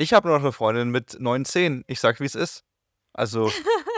Ich habe noch eine Freundin mit 9,10. Ich sag, wie es ist. Also,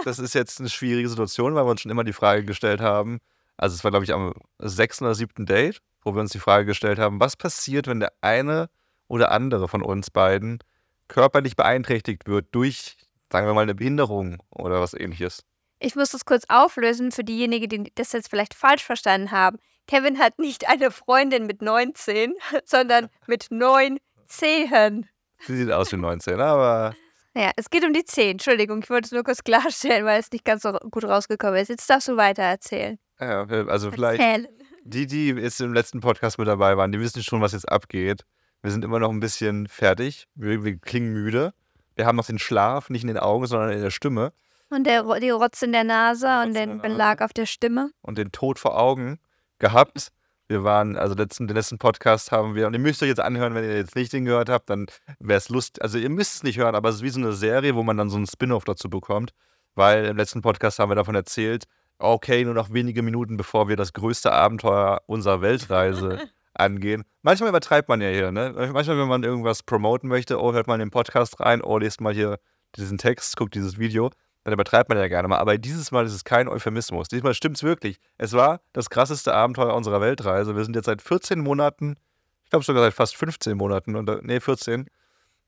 das ist jetzt eine schwierige Situation, weil wir uns schon immer die Frage gestellt haben. Also, es war, glaube ich, am sechsten oder siebten Date, wo wir uns die Frage gestellt haben, was passiert, wenn der eine oder andere von uns beiden körperlich beeinträchtigt wird durch, sagen wir mal, eine Behinderung oder was ähnliches. Ich muss das kurz auflösen für diejenigen, die das jetzt vielleicht falsch verstanden haben. Kevin hat nicht eine Freundin mit 19, sondern mit neun Zehen. Sie sieht aus wie 19, aber. Ja, es geht um die Zehen. Entschuldigung, ich wollte es nur kurz klarstellen, weil es nicht ganz so gut rausgekommen ist. Jetzt darfst du weiter erzählen. Ja, also vielleicht. Erzählen. Die, die jetzt im letzten Podcast mit dabei waren, die wissen schon, was jetzt abgeht. Wir sind immer noch ein bisschen fertig. Wir, wir klingen müde. Wir haben noch den Schlaf, nicht in den Augen, sondern in der Stimme. Und der, die Rotz in der Nase Rotz und den Belag auf der Stimme. Und den Tod vor Augen gehabt. Wir waren, also letzten, den letzten Podcast haben wir, und ihr müsst euch jetzt anhören, wenn ihr jetzt nicht den gehört habt, dann wäre es lustig. Also ihr müsst es nicht hören, aber es ist wie so eine Serie, wo man dann so einen Spin-off dazu bekommt. Weil im letzten Podcast haben wir davon erzählt, okay, nur noch wenige Minuten, bevor wir das größte Abenteuer unserer Weltreise angehen. Manchmal übertreibt man ja hier, ne? Manchmal, wenn man irgendwas promoten möchte, oh, hört mal in den Podcast rein, oh, lest mal hier diesen Text, guckt dieses Video dann übertreibt man ja gerne mal. Aber dieses Mal ist es kein Euphemismus. Diesmal stimmt es wirklich. Es war das krasseste Abenteuer unserer Weltreise. Wir sind jetzt seit 14 Monaten, ich glaube sogar seit fast 15 Monaten, unter, nee, 14,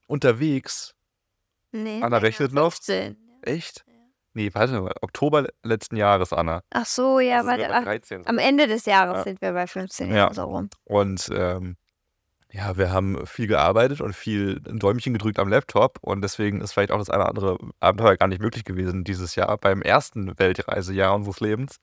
unterwegs. Nee, Anna rechnet noch. 15. Echt? Nee, warte mal. Oktober letzten Jahres, Anna. Ach so, ja, warte. sind wir bei Ach, 13. am Ende des Jahres Ja. sind wir bei 15 Ja. So rum. Und ähm, ja, wir haben viel gearbeitet und viel ein Däumchen gedrückt am Laptop und deswegen ist vielleicht auch das eine oder andere Abenteuer gar nicht möglich gewesen dieses Jahr, beim ersten Weltreisejahr unseres Lebens,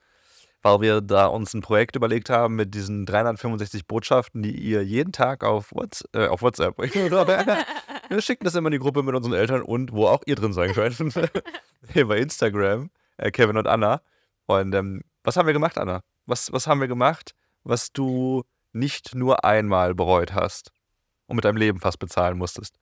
weil wir da uns ein Projekt überlegt haben mit diesen 365 Botschaften, die ihr jeden Tag auf, Whats äh, auf WhatsApp, wir schicken das immer in die Gruppe mit unseren Eltern und wo auch ihr drin sein könnt, hier bei Instagram, äh, Kevin und Anna. Und ähm, was haben wir gemacht, Anna? Was, was haben wir gemacht, was du nicht nur einmal bereut hast und mit deinem Leben fast bezahlen musstest.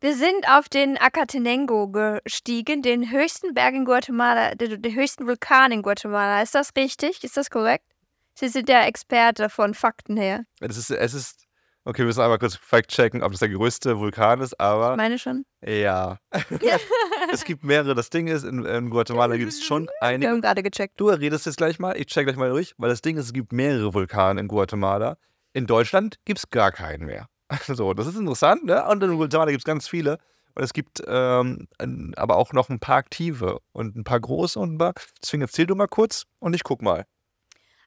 Wir sind auf den Acatenango gestiegen, den höchsten Berg in Guatemala, den, den höchsten Vulkan in Guatemala. Ist das richtig? Ist das korrekt? Sie sind der Experte von Fakten her. Es ist, es ist, okay, wir müssen einmal kurz fact-checken, ob das der größte Vulkan ist, Ich aber meine schon. ja. es gibt mehrere. Das Ding ist, in, in Guatemala gibt es schon Wir einige. haben gerade gecheckt. Du redest jetzt gleich mal, ich check gleich mal durch, weil das Ding ist, es gibt mehrere Vulkane in Guatemala. In Deutschland gibt es gar keinen mehr. So, das ist interessant, ne? Und in Guatemala gibt es ganz viele. Und es gibt ähm, aber auch noch ein paar aktive und ein paar große und ein paar. Deswegen erzähl du mal kurz und ich guck mal.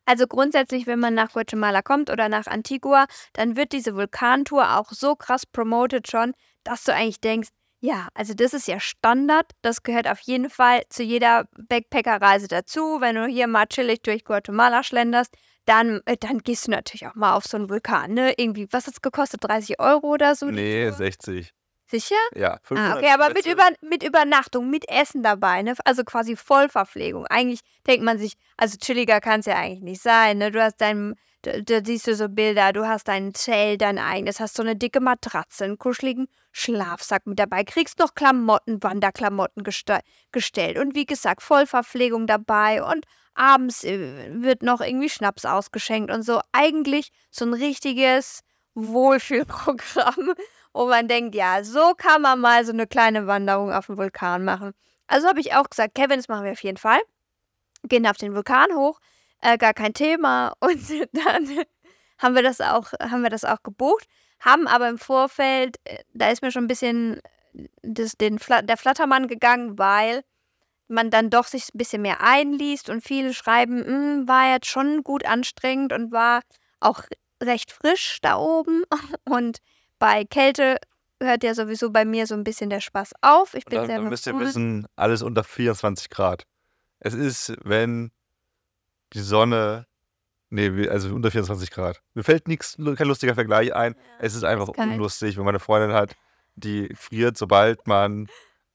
Also grundsätzlich, wenn man nach Guatemala kommt oder nach Antigua, dann wird diese Vulkantour auch so krass promoted schon, dass du eigentlich denkst, ja, also das ist ja Standard, das gehört auf jeden Fall zu jeder Backpacker-Reise dazu. Wenn du hier mal chillig durch Guatemala schlenderst, dann, äh, dann gehst du natürlich auch mal auf so einen Vulkan, ne? Irgendwie, was hat es gekostet? 30 Euro oder so? Nee, Tour? 60. Sicher? Ja, 500 Ah, okay, aber mit, über, mit Übernachtung, mit Essen dabei, ne? Also quasi Vollverpflegung. Eigentlich denkt man sich, also chilliger kann es ja eigentlich nicht sein, ne? Du hast dein, da, da siehst du so Bilder, du hast dein Zelt, dein eigenes, hast so eine dicke Matratze, einen kuscheligen Schlafsack mit dabei, kriegst noch Klamotten, Wanderklamotten geste gestellt und wie gesagt, Vollverpflegung dabei und abends äh, wird noch irgendwie Schnaps ausgeschenkt und so. Eigentlich so ein richtiges Wohlfühlprogramm wo man denkt, ja, so kann man mal so eine kleine Wanderung auf den Vulkan machen. Also habe ich auch gesagt, Kevin, das machen wir auf jeden Fall. Gehen auf den Vulkan hoch, äh, gar kein Thema. Und dann haben wir das auch, haben wir das auch gebucht, haben aber im Vorfeld, äh, da ist mir schon ein bisschen das, den, der Flattermann gegangen, weil man dann doch sich ein bisschen mehr einliest und viele schreiben, "Mm, war jetzt schon gut anstrengend und war auch recht frisch da oben. Und bei Kälte hört ja sowieso bei mir so ein bisschen der Spaß auf. Ich bin Dann, sehr dann müsst ihr wissen, alles unter 24 Grad. Es ist, wenn die Sonne, nee, also unter 24 Grad. Mir fällt nichts, kein lustiger Vergleich ein. Es ist einfach kalt. unlustig, wenn man eine Freundin hat, die friert, sobald man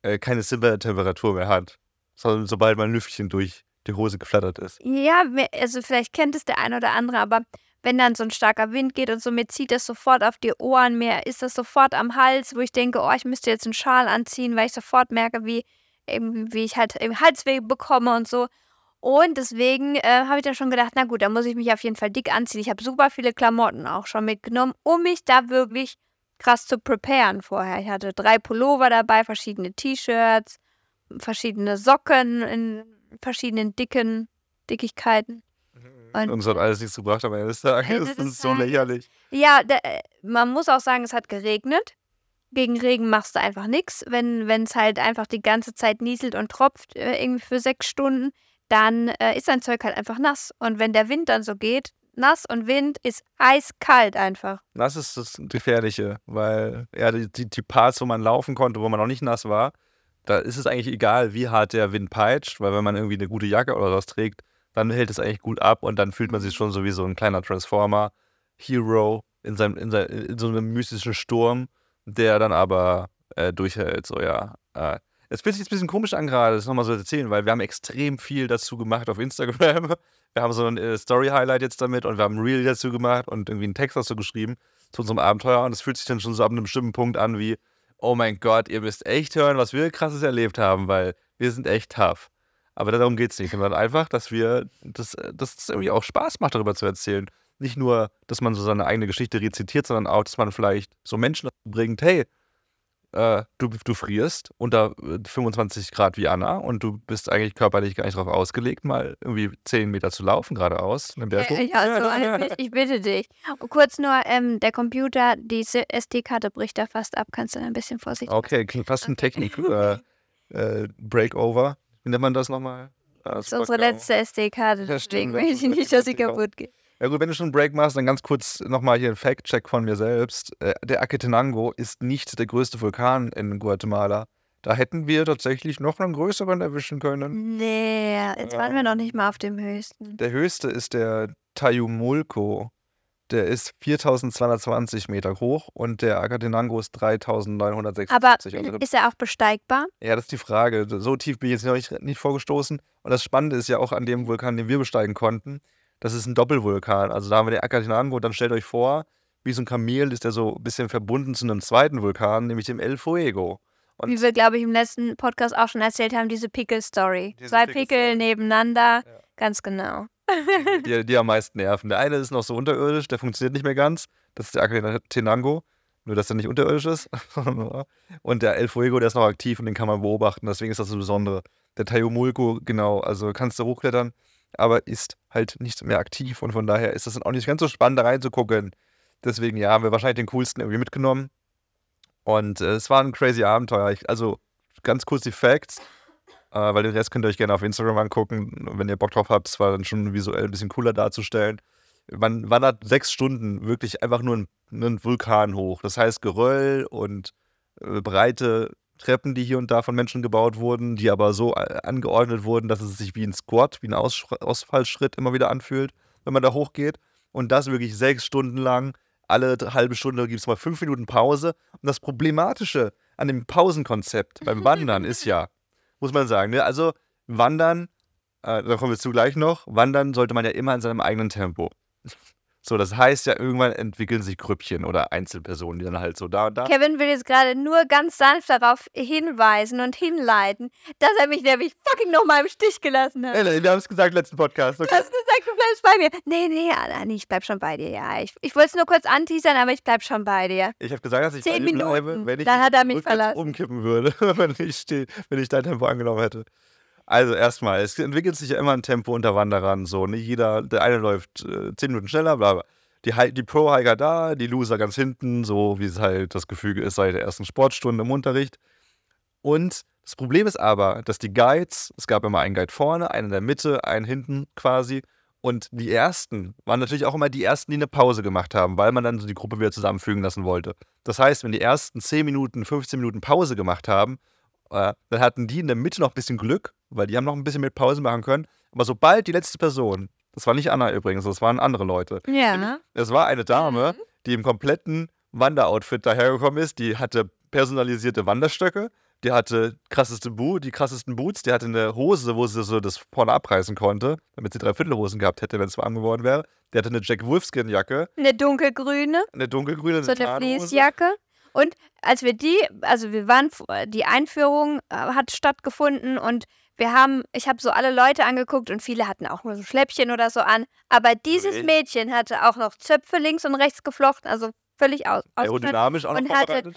äh, keine Zimmertemperatur mehr hat. Sondern sobald mein Lüftchen durch die Hose geflattert ist. Ja, also vielleicht kennt es der eine oder andere, aber wenn dann so ein starker Wind geht und so, mir zieht das sofort auf die Ohren, mir ist das sofort am Hals, wo ich denke, oh, ich müsste jetzt einen Schal anziehen, weil ich sofort merke, wie, wie ich halt eben Halsweh bekomme und so. Und deswegen äh, habe ich dann schon gedacht, na gut, da muss ich mich auf jeden Fall dick anziehen. Ich habe super viele Klamotten auch schon mitgenommen, um mich da wirklich krass zu preparen vorher. Ich hatte drei Pullover dabei, verschiedene T-Shirts, verschiedene Socken in verschiedenen dicken Dickigkeiten. Und uns hat alles nichts gebracht am Ende des Tages. Ende Das ist so Tages. lächerlich. Ja, da, äh, man muss auch sagen, es hat geregnet. Gegen Regen machst du einfach nichts. Wenn es halt einfach die ganze Zeit nieselt und tropft, äh, irgendwie für sechs Stunden, dann äh, ist dein Zeug halt einfach nass. Und wenn der Wind dann so geht, nass und Wind ist eiskalt einfach. Das ist das Gefährliche, weil ja, die, die, die Parts, wo man laufen konnte, wo man noch nicht nass war, da ist es eigentlich egal, wie hart der Wind peitscht, weil wenn man irgendwie eine gute Jacke oder was trägt, dann hält es eigentlich gut ab und dann fühlt man sich schon so wie so ein kleiner Transformer, Hero in, seinem, in, sein, in so einem mystischen Sturm, der dann aber äh, durchhält. So, ja. Äh, es fühlt sich jetzt ein bisschen komisch an gerade, das nochmal so zu erzählen, weil wir haben extrem viel dazu gemacht auf Instagram. Wir haben so ein äh, Story-Highlight jetzt damit und wir haben ein Reel dazu gemacht und irgendwie einen Text dazu geschrieben zu unserem Abenteuer und es fühlt sich dann schon so ab einem bestimmten Punkt an wie, oh mein Gott, ihr müsst echt hören, was wir krasses erlebt haben, weil wir sind echt tough. Aber darum geht es nicht, sondern einfach, dass wir, dass, äh, dass es irgendwie auch Spaß macht, darüber zu erzählen. Nicht nur, dass man so seine eigene Geschichte rezitiert, sondern auch, dass man vielleicht so Menschen bringt, hey, äh, du, du frierst unter äh, 25 Grad wie Anna und du bist eigentlich körperlich gar nicht darauf ausgelegt, mal irgendwie 10 Meter zu laufen geradeaus. Äh, ja, so, ich, ich bitte dich. Kurz nur, ähm, der Computer, diese SD-Karte bricht da fast ab. Kannst du ein bisschen vorsichtig Okay, fast ein Technik. Äh, äh, Breakover. Wie nennt man das nochmal? Ah, Das ist unsere letzte SD-Karte, deswegen will ich nicht, dass sie kaputt geht. Ja gut, wenn du schon einen Break machst, dann ganz kurz nochmal hier ein Fact-Check von mir selbst. Äh, der Aketenango ist nicht der größte Vulkan in Guatemala. Da hätten wir tatsächlich noch einen größeren erwischen können. Nee, jetzt waren wir noch nicht mal auf dem höchsten. Der höchste ist der Tayumulco. Der ist 4220 Meter hoch und der Aketenango ist 3976. Aber Also, ist er auch besteigbar? ja, das ist die Frage. So tief bin ich jetzt noch nicht, nicht vorgestoßen. Und das Spannende ist ja auch an dem Vulkan, den wir besteigen konnten, das ist ein Doppelvulkan. Also da haben wir den Acatenango und dann stellt euch vor, wie so ein Kamel ist der so ein bisschen verbunden zu einem zweiten Vulkan, nämlich dem El Fuego. Und Wie wir, glaube ich, im letzten Podcast auch schon erzählt haben, diese Pickle-Story. Diese Zwei Pickle-Story. Pickel nebeneinander, Ja. ganz genau. die, die am meisten nerven. Der eine ist noch so unterirdisch, der funktioniert nicht mehr ganz. Das ist der Acatenango. Nur, dass er nicht unterirdisch ist. und der El Fuego, der ist noch aktiv und den kann man beobachten. Deswegen ist das so Besondere. Der Tayumulco, genau, also kannst du hochklettern, aber ist halt nicht mehr aktiv. Und von daher ist das dann auch nicht ganz so spannend, da reinzugucken. Deswegen, ja, haben wir wahrscheinlich den coolsten irgendwie mitgenommen. Und äh, es war ein crazy Abenteuer. Ich, also, ganz kurz die Facts. Äh, weil den Rest könnt ihr euch gerne auf Instagram angucken, wenn ihr Bock drauf habt. Es war dann schon visuell ein bisschen cooler darzustellen. Man wandert sechs Stunden wirklich einfach nur einen, einen Vulkan hoch. Das heißt Geröll und äh, breite Treppen, die hier und da von Menschen gebaut wurden, die aber so äh, angeordnet wurden, dass es sich wie ein Squat, wie ein Aus Ausfallschritt immer wieder anfühlt, wenn man da hochgeht. Und das wirklich sechs Stunden lang. Alle halbe Stunde gibt es mal fünf Minuten Pause. Und das Problematische an dem Pausenkonzept beim Wandern ist ja, muss man sagen, ne? also Wandern, äh, da kommen wir zu gleich noch, Wandern sollte man ja immer in seinem eigenen Tempo. So, das heißt ja, irgendwann entwickeln sich Grüppchen oder Einzelpersonen, die dann halt so da und da. Kevin will jetzt gerade nur ganz sanft darauf hinweisen und hinleiten, dass er mich nämlich fucking nochmal im Stich gelassen hat. Ey, wir haben es gesagt im letzten Podcast. Du Okay. hast gesagt, du bleibst bei mir. Nee, nee, Anna, nee, ich bleib schon bei dir, ja. Ich, ich wollte es nur kurz anteasern, aber ich bleib schon bei dir. Ich habe gesagt, dass ich Zehn bei dir bleibe, Minuten, wenn ich dann hat er mich verlassen. umkippen würde, wenn ich, steh, wenn ich dein Tempo angenommen hätte. Also erstmal, es entwickelt sich ja immer ein Tempo unter Wanderern. So, nicht jeder, der eine läuft äh, zehn Minuten schneller, bla bla. Die, die Pro-Hiker da, die Loser ganz hinten, so wie es halt das Gefüge ist seit der ersten Sportstunde im Unterricht. Und das Problem ist aber, dass die Guides, es gab immer einen Guide vorne, einen in der Mitte, einen hinten quasi. Und die ersten waren natürlich auch immer die ersten, die eine Pause gemacht haben, weil man dann so die Gruppe wieder zusammenfügen lassen wollte. Das heißt, wenn die ersten 10 Minuten, 15 Minuten Pause gemacht haben, äh, dann hatten die in der Mitte noch ein bisschen Glück, weil die haben noch ein bisschen mit Pause machen können. Aber sobald die letzte Person, das war nicht Anna übrigens, das waren andere Leute, Ja. es war eine Dame, die im kompletten Wanderoutfit dahergekommen ist. Die hatte personalisierte Wanderstöcke, die hatte krasseste Bo die krassesten Boots, die hatte eine Hose, wo sie so das vorne abreißen konnte, damit sie Dreiviertelhosen gehabt hätte, wenn es warm geworden wäre. Die hatte eine Jack Wolfskin-Jacke, Eine dunkelgrüne, eine dunkelgrüne so eine Tarnhose. Fließjacke. Und als wir die, also wir waren, die Einführung äh, hat stattgefunden und wir haben, ich habe so alle Leute angeguckt und viele hatten auch nur so Schläppchen oder so an. Aber dieses Really? Mädchen hatte auch noch Zöpfe links und rechts geflochten, also völlig aus. Aerodynamisch auch noch und hatte-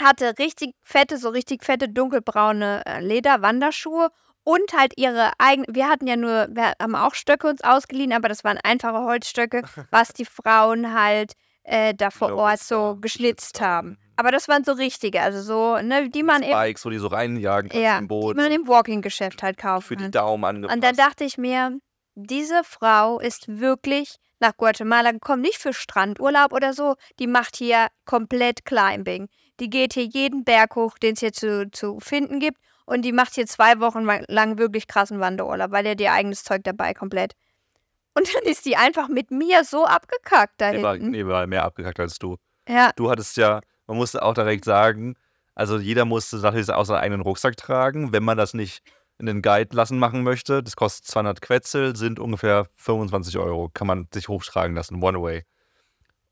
hatte richtig fette, so richtig fette dunkelbraune äh, Lederwanderschuhe und halt ihre eigenen. Wir hatten ja nur, wir haben auch Stöcke uns ausgeliehen, aber das waren einfache Holzstöcke, was die Frauen halt äh, da vor Ort so geschnitzt haben. Aber das waren so richtige, also so, ne, die man eben, Spikes, wo die so reinjagen kannst ja, im die Boden. man im Walking-Geschäft halt kaufen für die kann. Daumen angepasst. Und dann dachte ich mir, diese Frau ist wirklich nach Guatemala gekommen, nicht für Strandurlaub oder so. Die macht hier komplett Climbing. Die geht hier jeden Berg hoch, den es hier zu, zu finden gibt. Und die macht hier zwei Wochen lang wirklich krassen Wanderurlaub, weil er ihr eigenes Zeug dabei komplett. Und dann ist die einfach mit mir so abgekackt da nee, war, nee, war mehr abgekackt als du. Ja, Du hattest ja, man musste auch direkt sagen, also jeder musste natürlich auch seinen eigenen Rucksack tragen, wenn man das nicht in den Guide lassen machen möchte. Das kostet 200 Quetzel, sind ungefähr 25 Euro, kann man sich hochtragen lassen, one way.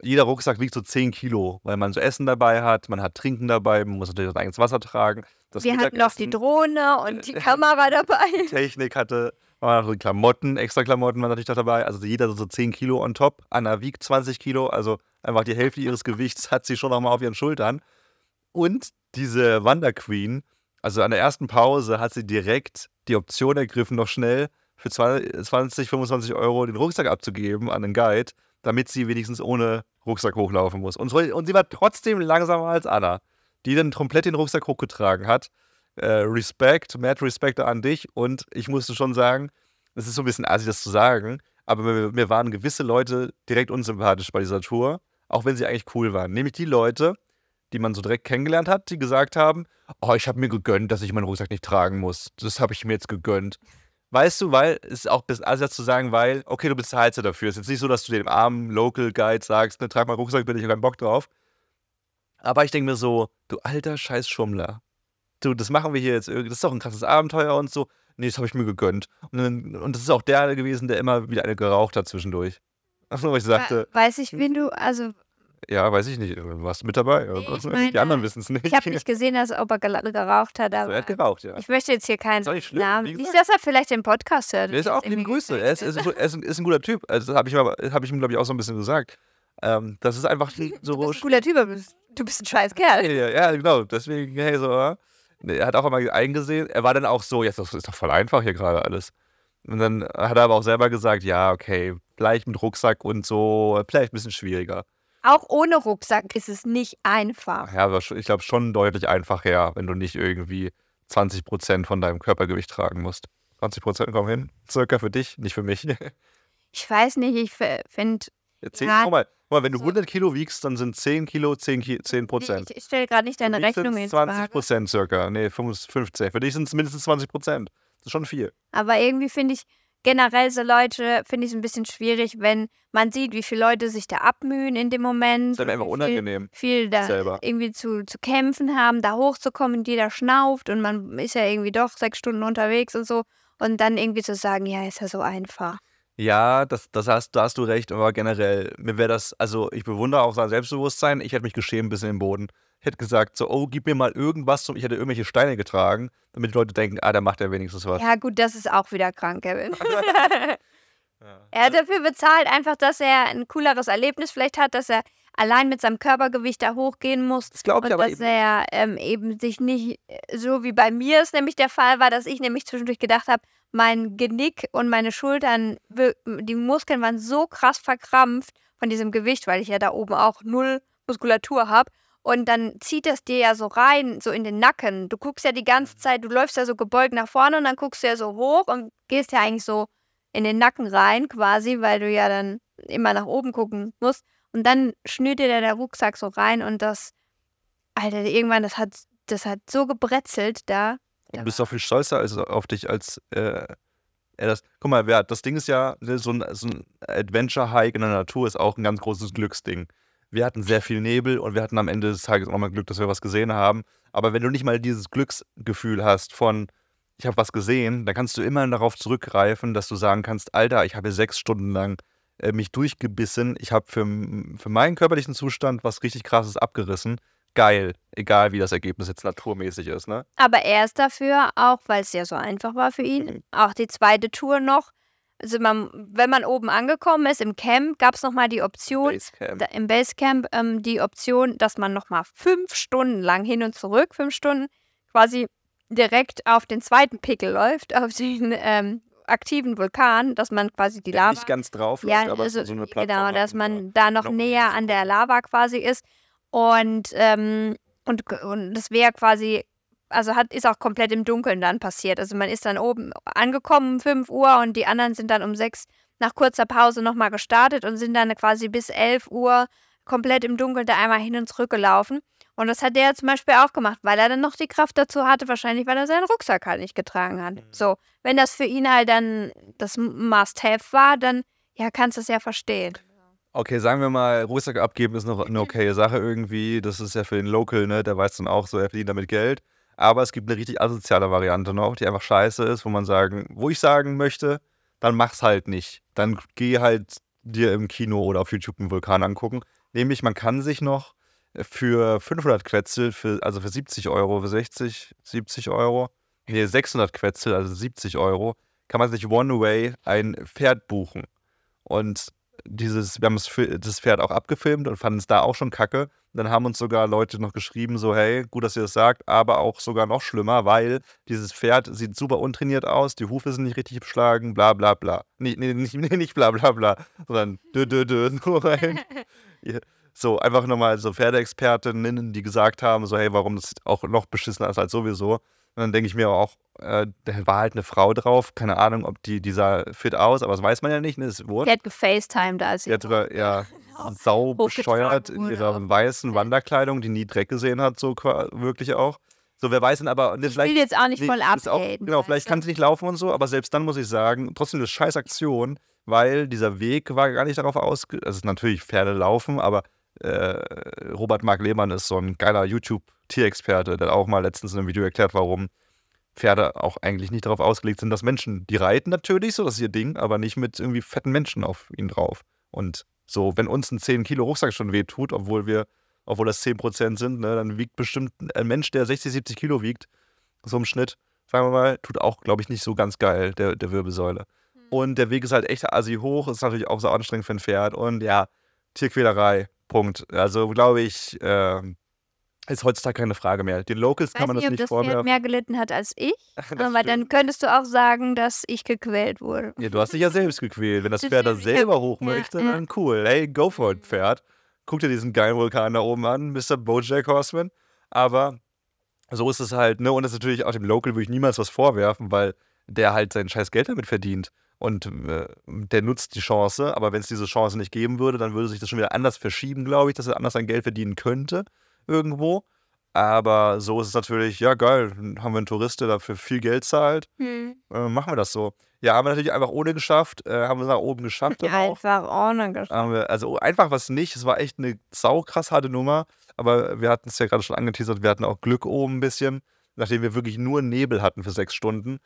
Jeder Rucksack wiegt so 10 Kilo, weil man so Essen dabei hat, man hat Trinken dabei, man muss natürlich sein eigenes Wasser tragen. Das wir hatten noch die Drohne und die Kamera dabei. Technik hatte, noch die Klamotten, extra Klamotten waren natürlich noch dabei. Also jeder so 10 Kilo on top. Anna wiegt 20 Kilo, also einfach die Hälfte ihres Gewichts hat sie schon noch mal auf ihren Schultern. Und diese Wanderqueen, also an der ersten Pause hat sie direkt die Option ergriffen, noch schnell für 20, 25 Euro den Rucksack abzugeben an den Guide, damit sie wenigstens ohne Rucksack hochlaufen muss. Und, und sie war trotzdem langsamer als Anna, die dann komplett den Rucksack hochgetragen hat. Äh, Respekt, mad Respekt an dich. Und ich musste schon sagen, es ist so ein bisschen assi, das zu sagen, aber mir, mir waren gewisse Leute direkt unsympathisch bei dieser Tour, auch wenn sie eigentlich cool waren. Nämlich die Leute, die man so direkt kennengelernt hat, die gesagt haben, oh, ich habe mir gegönnt, dass ich meinen Rucksack nicht tragen muss. Das habe ich mir jetzt gegönnt. Weißt du, weil es ist auch ein bisschen assi das zu sagen, weil, okay, du bezahlst ja dafür. Es ist jetzt nicht so, dass du dem armen Local Guide sagst, ne, trag mal Rucksack, bin ich hab keinen Bock drauf. Aber ich denke mir so, du alter scheiß Schummler. Du, das machen wir hier jetzt irgendwie, das ist doch ein krasses Abenteuer und so. Nee, das habe ich mir gegönnt. Und, und das ist auch der gewesen, der immer wieder eine geraucht hat zwischendurch. Also, wo ich sagte, Weiß ich, wen du, also ja, weiß ich nicht, warst du mit dabei? Nee, ich die meine, anderen wissen es nicht. ich habe nicht gesehen, dass er gel- geraucht hat, so, aber er hat geraucht, ja. ich möchte jetzt hier keinen auch nicht schlimm, Namen. Nicht, dass er vielleicht den Podcast hört. Der ist auch liebe Grüße. Er ist, ist, ist, ein, ist ein guter Typ. Also, das habe ich, hab ich ihm, glaube ich, auch so ein bisschen gesagt. Ähm, das ist einfach Du so. bist ein cooler Typ, aber du bist- du ein scheiß Kerl. Ja, ja, genau. Deswegen, hey, so. ja. Er hat auch immer eingesehen. Er war dann auch so, jetzt das ist doch voll einfach hier gerade alles. Und dann hat er aber auch selber gesagt, ja, okay, vielleicht mit Rucksack und so, vielleicht ein bisschen schwieriger. Auch ohne Rucksack ist es nicht einfach. Ja, aber ich glaube schon deutlich einfacher, wenn du nicht irgendwie 20% von deinem Körpergewicht tragen musst. 20% kommen hin, circa für dich, nicht für mich. Ich weiß nicht, ich finde, Ja, 10, Ja, guck, mal, guck mal, wenn du so. 100 Kilo wiegst, dann sind 10 Kilo 10, Ki 10 Prozent. ich, stelle gerade nicht deine Rechnung ins 20 Frage. Prozent circa. Nee, 15. Für dich sind es mindestens 20 Prozent. Das ist schon viel. Aber irgendwie finde ich generell so Leute, finde ich es ein bisschen schwierig, wenn man sieht, wie viele Leute sich da abmühen in dem Moment. Das ist einfach viel- unangenehm. Viel da selber. irgendwie zu, zu kämpfen haben, da hochzukommen jeder schnauft und man ist ja irgendwie doch sechs Stunden unterwegs und so. Und dann irgendwie zu sagen, ja, ist ja so einfach. Ja, das, das hast, da hast du recht, aber generell, mir wäre das, also ich bewundere auch sein Selbstbewusstsein. Ich hätte mich geschämt bis in den Boden. Hätte gesagt, so, oh, gib mir mal irgendwas zum. Ich hätte irgendwelche Steine getragen, damit die Leute denken, ah, da macht er wenigstens was. Ja, gut, das ist auch wieder krank, Kevin. Ja. er hat dafür bezahlt, einfach, dass er ein cooleres Erlebnis vielleicht hat, dass er allein mit seinem Körpergewicht da hochgehen muss. Das glaube ich Und aber dass eben. er ähm, eben sich nicht, äh, so wie bei mir es nämlich der Fall war, dass ich nämlich zwischendurch gedacht habe, mein Genick und meine Schultern, die Muskeln waren so krass verkrampft von diesem Gewicht, weil ich ja da oben auch null Muskulatur habe. Und dann zieht das dir ja so rein, so in den Nacken. Du guckst ja die ganze Zeit, du läufst ja so gebeugt nach vorne und dann guckst du ja so hoch und gehst ja eigentlich so in den Nacken rein quasi, weil du ja dann immer nach oben gucken musst. Und dann schnürt dir da der Rucksack so rein und das, Alter, irgendwann, das hat, das hat so gebrezelt da. Du bist doch viel stolzer als, auf dich als äh, er das. Guck mal, wer, das Ding ist ja, ne, so ein, so ein Adventure-Hike in der Natur ist auch ein ganz großes Glücksding. Wir hatten sehr viel Nebel und wir hatten am Ende des Tages auch mal Glück, dass wir was gesehen haben. Aber wenn du nicht mal dieses Glücksgefühl hast von, ich habe was gesehen, dann kannst du immer darauf zurückgreifen, dass du sagen kannst, Alter, ich habe sechs Stunden lang äh, mich durchgebissen. Ich habe für, für meinen körperlichen Zustand was richtig krasses abgerissen. Geil, egal wie das Ergebnis jetzt naturmäßig ist, ne? Aber er ist dafür, auch weil es ja so einfach war für ihn, Mhm. auch die zweite Tour noch Also man, wenn man oben angekommen ist im Camp, gab es nochmal die Option, Basecamp. da, im Basecamp ähm, die Option, dass man nochmal fünf Stunden lang hin und zurück, fünf Stunden quasi direkt auf den zweiten Pickel läuft, auf den ähm, aktiven Vulkan, dass man quasi die Lava. nicht ganz drauf ja, läuft, aber also, so eine Plattform genau, dass man da noch noch näher an der Lava quasi ist. Und, ähm, und, und das wäre quasi, also hat, ist auch komplett im Dunkeln dann passiert. Also man ist dann oben angekommen um 5 Uhr und die anderen sind dann um 6 nach kurzer Pause nochmal gestartet und sind dann quasi bis 11 Uhr komplett im Dunkeln da einmal hin und zurück gelaufen. Und das hat der zum Beispiel auch gemacht, weil er dann noch die Kraft dazu hatte, wahrscheinlich, weil er seinen Rucksack halt nicht getragen hat. Mhm. So, wenn das für ihn halt dann das Must-Have war, dann ja, kannst du es ja verstehen. Okay, sagen wir mal, Rucksack abgeben ist noch eine okaye Sache irgendwie. Das ist ja für den Local, ne? Der weiß dann auch so, er verdient damit Geld. Aber es gibt eine richtig asoziale Variante noch, die einfach scheiße ist, wo man sagen, wo ich sagen möchte, dann mach's halt nicht. Dann geh halt dir im Kino oder auf YouTube einen Vulkan angucken. Nämlich, man kann sich noch für 500 Quetzel, für, also für 70 Euro, für 60, 70 Euro, nee, 600 Quetzel, also 70 Euro, kann man sich One-Way ein Pferd buchen. Und dieses, wir haben das, Pferd auch abgefilmt und fanden es da auch schon kacke. Dann haben uns sogar Leute noch geschrieben, so, hey, gut, dass ihr das sagt, aber auch sogar noch schlimmer, weil dieses Pferd sieht super untrainiert aus, die Hufe sind nicht richtig beschlagen, bla bla bla. Nee, nee, nicht, nee, nicht bla bla bla, sondern dö dö dö, so rein. So, einfach nochmal so Pferdeexpertinnen, die gesagt haben, so, hey, warum das auch noch beschissener ist als sowieso. Und dann denke ich mir auch, äh, da war halt eine Frau drauf, keine Ahnung, ob die, die sah fit aus, aber das weiß man ja nicht, ne, ist Die wurscht. hat gefacetimed, als sie Die hat sogar, ja, sau bescheuert in wurde ihrer weißen Wanderkleidung, die nie Dreck gesehen hat, so wirklich auch. So, wer weiß denn aber, ne, Ich will jetzt auch nicht Nee, voll ist auch, abhaten. genau, vielleicht kann sie nicht laufen und so, aber selbst dann muss ich sagen, trotzdem eine scheiß Aktion, weil dieser Weg war gar nicht darauf ausgelegt. Also natürlich Pferde laufen, aber äh, Robert Mark Lehmann ist so ein geiler YouTube-Tierexperte, der hat auch mal letztens in einem Video erklärt, warum Pferde auch eigentlich nicht darauf ausgelegt sind, dass Menschen, die reiten natürlich, so das ist ihr Ding, aber nicht mit irgendwie fetten Menschen auf ihnen drauf. Und so, wenn uns ein 10 Kilo Rucksack schon wehtut, obwohl wir, obwohl das 10% sind, ne, dann wiegt bestimmt ein Mensch, der 60, 70 Kilo wiegt, so im Schnitt, sagen wir mal, tut auch, glaube ich, nicht so ganz geil, der, der Wirbelsäule. Und der Weg ist halt echt assi hoch, ist natürlich auch so anstrengend für ein Pferd. Und ja, Tierquälerei, Punkt. Also, glaube ich, ähm, ist heutzutage keine Frage mehr. Den Locals kann man das nicht, nicht das Pferd vorwerfen. mehr gelitten hat als ich, aber dann könntest du auch sagen, dass ich gequält wurde. Ja, du hast dich ja selbst gequält. Wenn das Pferd da selber hoch Ja, möchte, ja. dann cool. Hey, go for it, Pferd. Guck dir diesen geilen Vulkan da oben an, Mr. Bojack Horseman. Aber so ist es halt, ne? Und das ist natürlich auch dem Local würde ich niemals was vorwerfen, weil der halt sein scheiß Geld damit verdient. Und äh, der nutzt die Chance, aber wenn es diese Chance nicht geben würde, dann würde sich das schon wieder anders verschieben, glaube ich, dass er anders sein Geld verdienen könnte irgendwo. Aber so ist es natürlich, ja geil, haben wir einen Tourist, der dafür viel Geld zahlt, Hm. äh, machen wir das so. Ja, haben wir natürlich einfach ohne geschafft, äh, haben wir nach oben geschafft auch. Einfach ohne Gesch- Haben wir, also einfach was nicht, es war echt eine saukrass harte Nummer, aber wir hatten es ja gerade schon angeteasert, wir hatten auch Glück oben ein bisschen, nachdem wir wirklich nur Nebel hatten für sechs Stunden.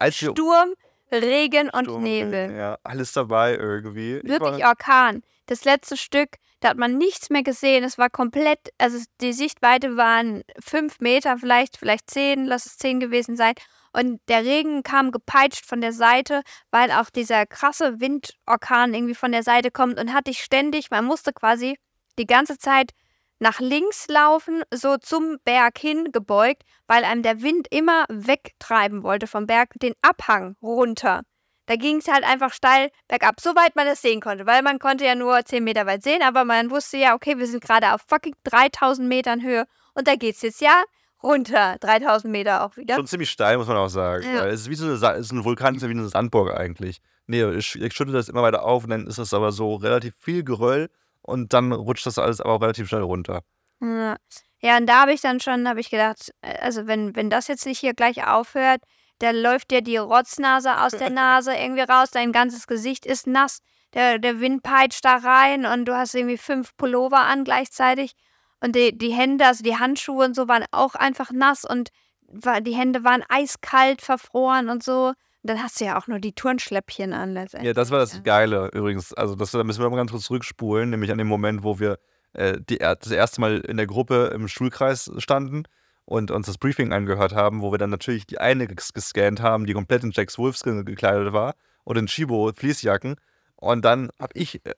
Also, Sturm, Regen und Sturm, Nebel. Ja, alles dabei irgendwie. Ich Wirklich war, Orkan. Das letzte Stück, da hat man nichts mehr gesehen. Es war komplett, also die Sichtweite waren fünf Meter, vielleicht, vielleicht zehn, lass es zehn gewesen sein. Und der Regen kam gepeitscht von der Seite, weil auch dieser krasse Windorkan irgendwie von der Seite kommt und hat dich ständig, man musste quasi die ganze Zeit nach links laufen, so zum Berg hin gebeugt, weil einem der Wind immer wegtreiben wollte vom Berg, den Abhang runter. Da ging es halt einfach steil bergab, soweit man das sehen konnte, weil man konnte ja nur 10 Meter weit sehen, aber man wusste ja, okay, wir sind gerade auf fucking 3000 Metern Höhe und da geht's jetzt ja runter, 3000 Meter auch wieder. schon ziemlich steil, muss man auch sagen. Ja. Es ist wie so eine, Sa- es ist ein Vulkan, ist ja wie eine Sandburg eigentlich. Nee, ich, ich schüttel das immer weiter auf und dann ist das aber so relativ viel Geröll und dann rutscht das alles aber auch relativ schnell runter. Ja, ja und da habe ich dann schon, habe ich gedacht, äh, also wenn, wenn das jetzt nicht hier gleich aufhört, da läuft dir die Rotznase aus der Nase irgendwie raus, dein ganzes Gesicht ist nass, der, der Wind peitscht da rein und du hast irgendwie fünf Pullover an gleichzeitig und die, die Hände, also die Handschuhe und so waren auch einfach nass und die Hände waren eiskalt, verfroren und so. Und dann hast du ja auch nur die Turnschläppchen an letztendlich. Ja, das war das. Geile übrigens. Also, das, da müssen wir mal ganz kurz zurückspulen, nämlich an dem Moment, wo wir äh, die, das erste Mal in der Gruppe im Schulkreis standen und uns das Briefing angehört haben, wo wir dann natürlich die eine ges gescannt haben, die komplett in Jacks Wolfskin gekleidet war oder in Chibo Fließjacken. Und dann habe ich, äh,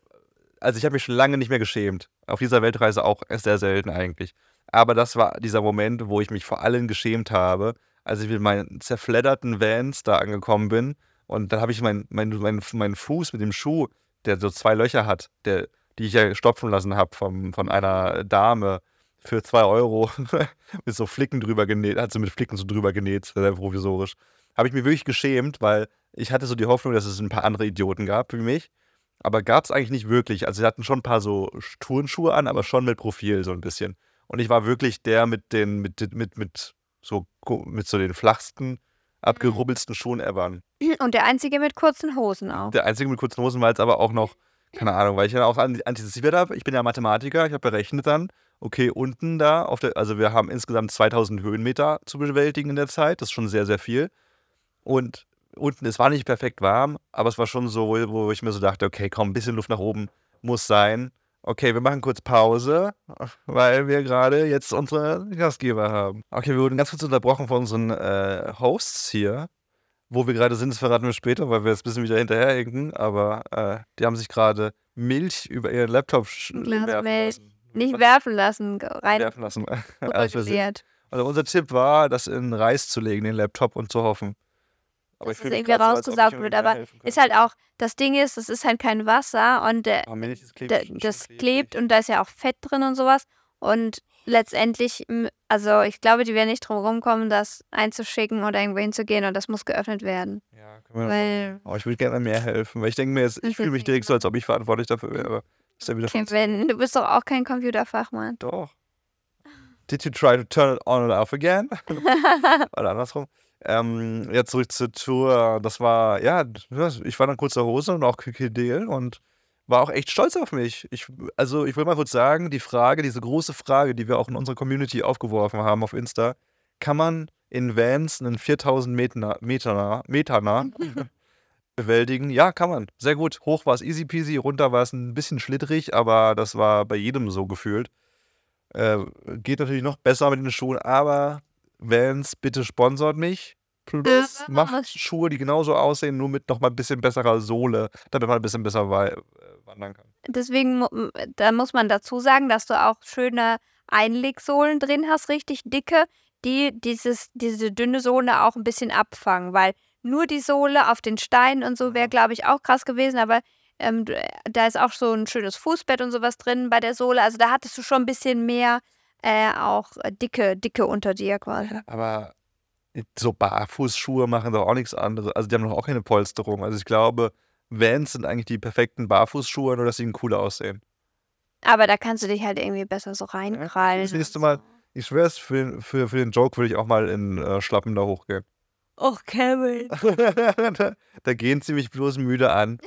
also ich habe mich schon lange nicht mehr geschämt. Auf dieser Weltreise auch sehr selten eigentlich. Aber das war dieser Moment, wo ich mich vor allem geschämt habe, als ich mit meinen zerfledderten Vans da angekommen bin. Und dann habe ich meinen mein, mein, mein Fuß mit dem Schuh, der so zwei Löcher hat, der, die ich ja stopfen lassen habe von einer Dame für zwei Euro mit so Flicken drüber genäht, hat sie mit Flicken so drüber genäht, sehr provisorisch. Habe ich mir wirklich geschämt, weil ich hatte so die Hoffnung, dass es ein paar andere Idioten gab wie mich. Aber gab es eigentlich nicht wirklich. Also sie hatten schon ein paar so Turnschuhe an, aber schon mit Profil so ein bisschen. Und ich war wirklich der mit den, mit, mit, mit, so, mit so den flachsten, abgerubbelsten Schuhen ever. Und der einzige mit kurzen Hosen auch. Der einzige mit kurzen Hosen, weil es aber auch noch, keine Ahnung, weil ich ja auch antizipiert habe. Ich bin ja Mathematiker, ich habe berechnet dann, okay, unten da, auf der, also wir haben insgesamt 2000 Höhenmeter zu bewältigen in der Zeit. Das ist schon sehr, sehr viel. Und unten, es war nicht perfekt warm, aber es war schon so, wo ich mir so dachte, okay, komm, ein bisschen Luft nach oben muss sein. Okay, wir machen kurz Pause, weil wir gerade jetzt unsere Gastgeber haben. Okay, wir wurden ganz kurz unterbrochen von unseren äh, Hosts hier. Wo wir gerade sind, das verraten wir später, weil wir jetzt ein bisschen wieder hinterherhinken. Aber äh, die haben sich gerade Milch über ihren Laptop werfen lassen. Nicht werfen lassen, rein. Werfen lassen. also, also unser Tipp war, das in Reis zu legen, den Laptop, und zu hoffen. Aber dass es irgendwie rausgesaugt so, wird. Aber ist halt auch, das Ding ist, das ist halt kein Wasser und der, klebt, der, das klebt und da ist ja auch Fett drin und sowas. Und letztendlich, also ich glaube, die werden nicht drum rumkommen, das einzuschicken oder irgendwo hinzugehen und das muss geöffnet werden. Ja, können wir weil, Aber ich würde gerne mehr helfen, weil ich denke mir jetzt, ich fühle mich direkt so, als ob ich verantwortlich dafür wäre. Ist ja wieder Kevin, du bist doch auch kein Computerfachmann. Doch. Did you try to turn it on and off again? Oder andersrum. Ähm, ja, zurück zur Tour. Das war, ja, ich war dann kurzer Hose und auch Krokodil und war auch echt stolz auf mich. Ich, also, ich will mal kurz sagen, die Frage, diese große Frage, die wir auch in unserer Community aufgeworfen haben auf Insta, kann man in Vans einen 4000 Meter, Meter, Meter bewältigen? Ja, kann man. Sehr gut. Hoch war es easy peasy, runter war es ein bisschen schlittrig, aber das war bei jedem so gefühlt. Äh, geht natürlich noch besser mit den Schuhen, aber Vans, bitte sponsort mich. Plus macht Schuhe, die genauso aussehen, nur mit noch mal ein bisschen besserer Sohle, damit man ein bisschen besser äh, wandern kann. Deswegen, da muss man dazu sagen, dass du auch schöne Einlegsohlen drin hast, richtig dicke, die dieses, diese dünne Sohle auch ein bisschen abfangen, weil nur die Sohle auf den Steinen und so wäre, glaube ich, auch krass gewesen, aber ähm, da ist auch so ein schönes Fußbett und sowas drin bei der Sohle. Also da hattest du schon ein bisschen mehr äh, auch äh, dicke, dicke unter dir quasi. Aber so Barfußschuhe machen doch auch nichts anderes. Also die haben doch auch keine Polsterung. Also ich glaube, Vans sind eigentlich die perfekten Barfußschuhe, nur dass sie cooler aussehen. Aber da kannst du dich halt irgendwie besser so reinkrallen. Das nächste Mal, ich schwör's, für, für, für den Joke würde ich auch mal in äh, Schlappen da hochgehen. Och, Kevin. da, gehen sie mich bloß müde an.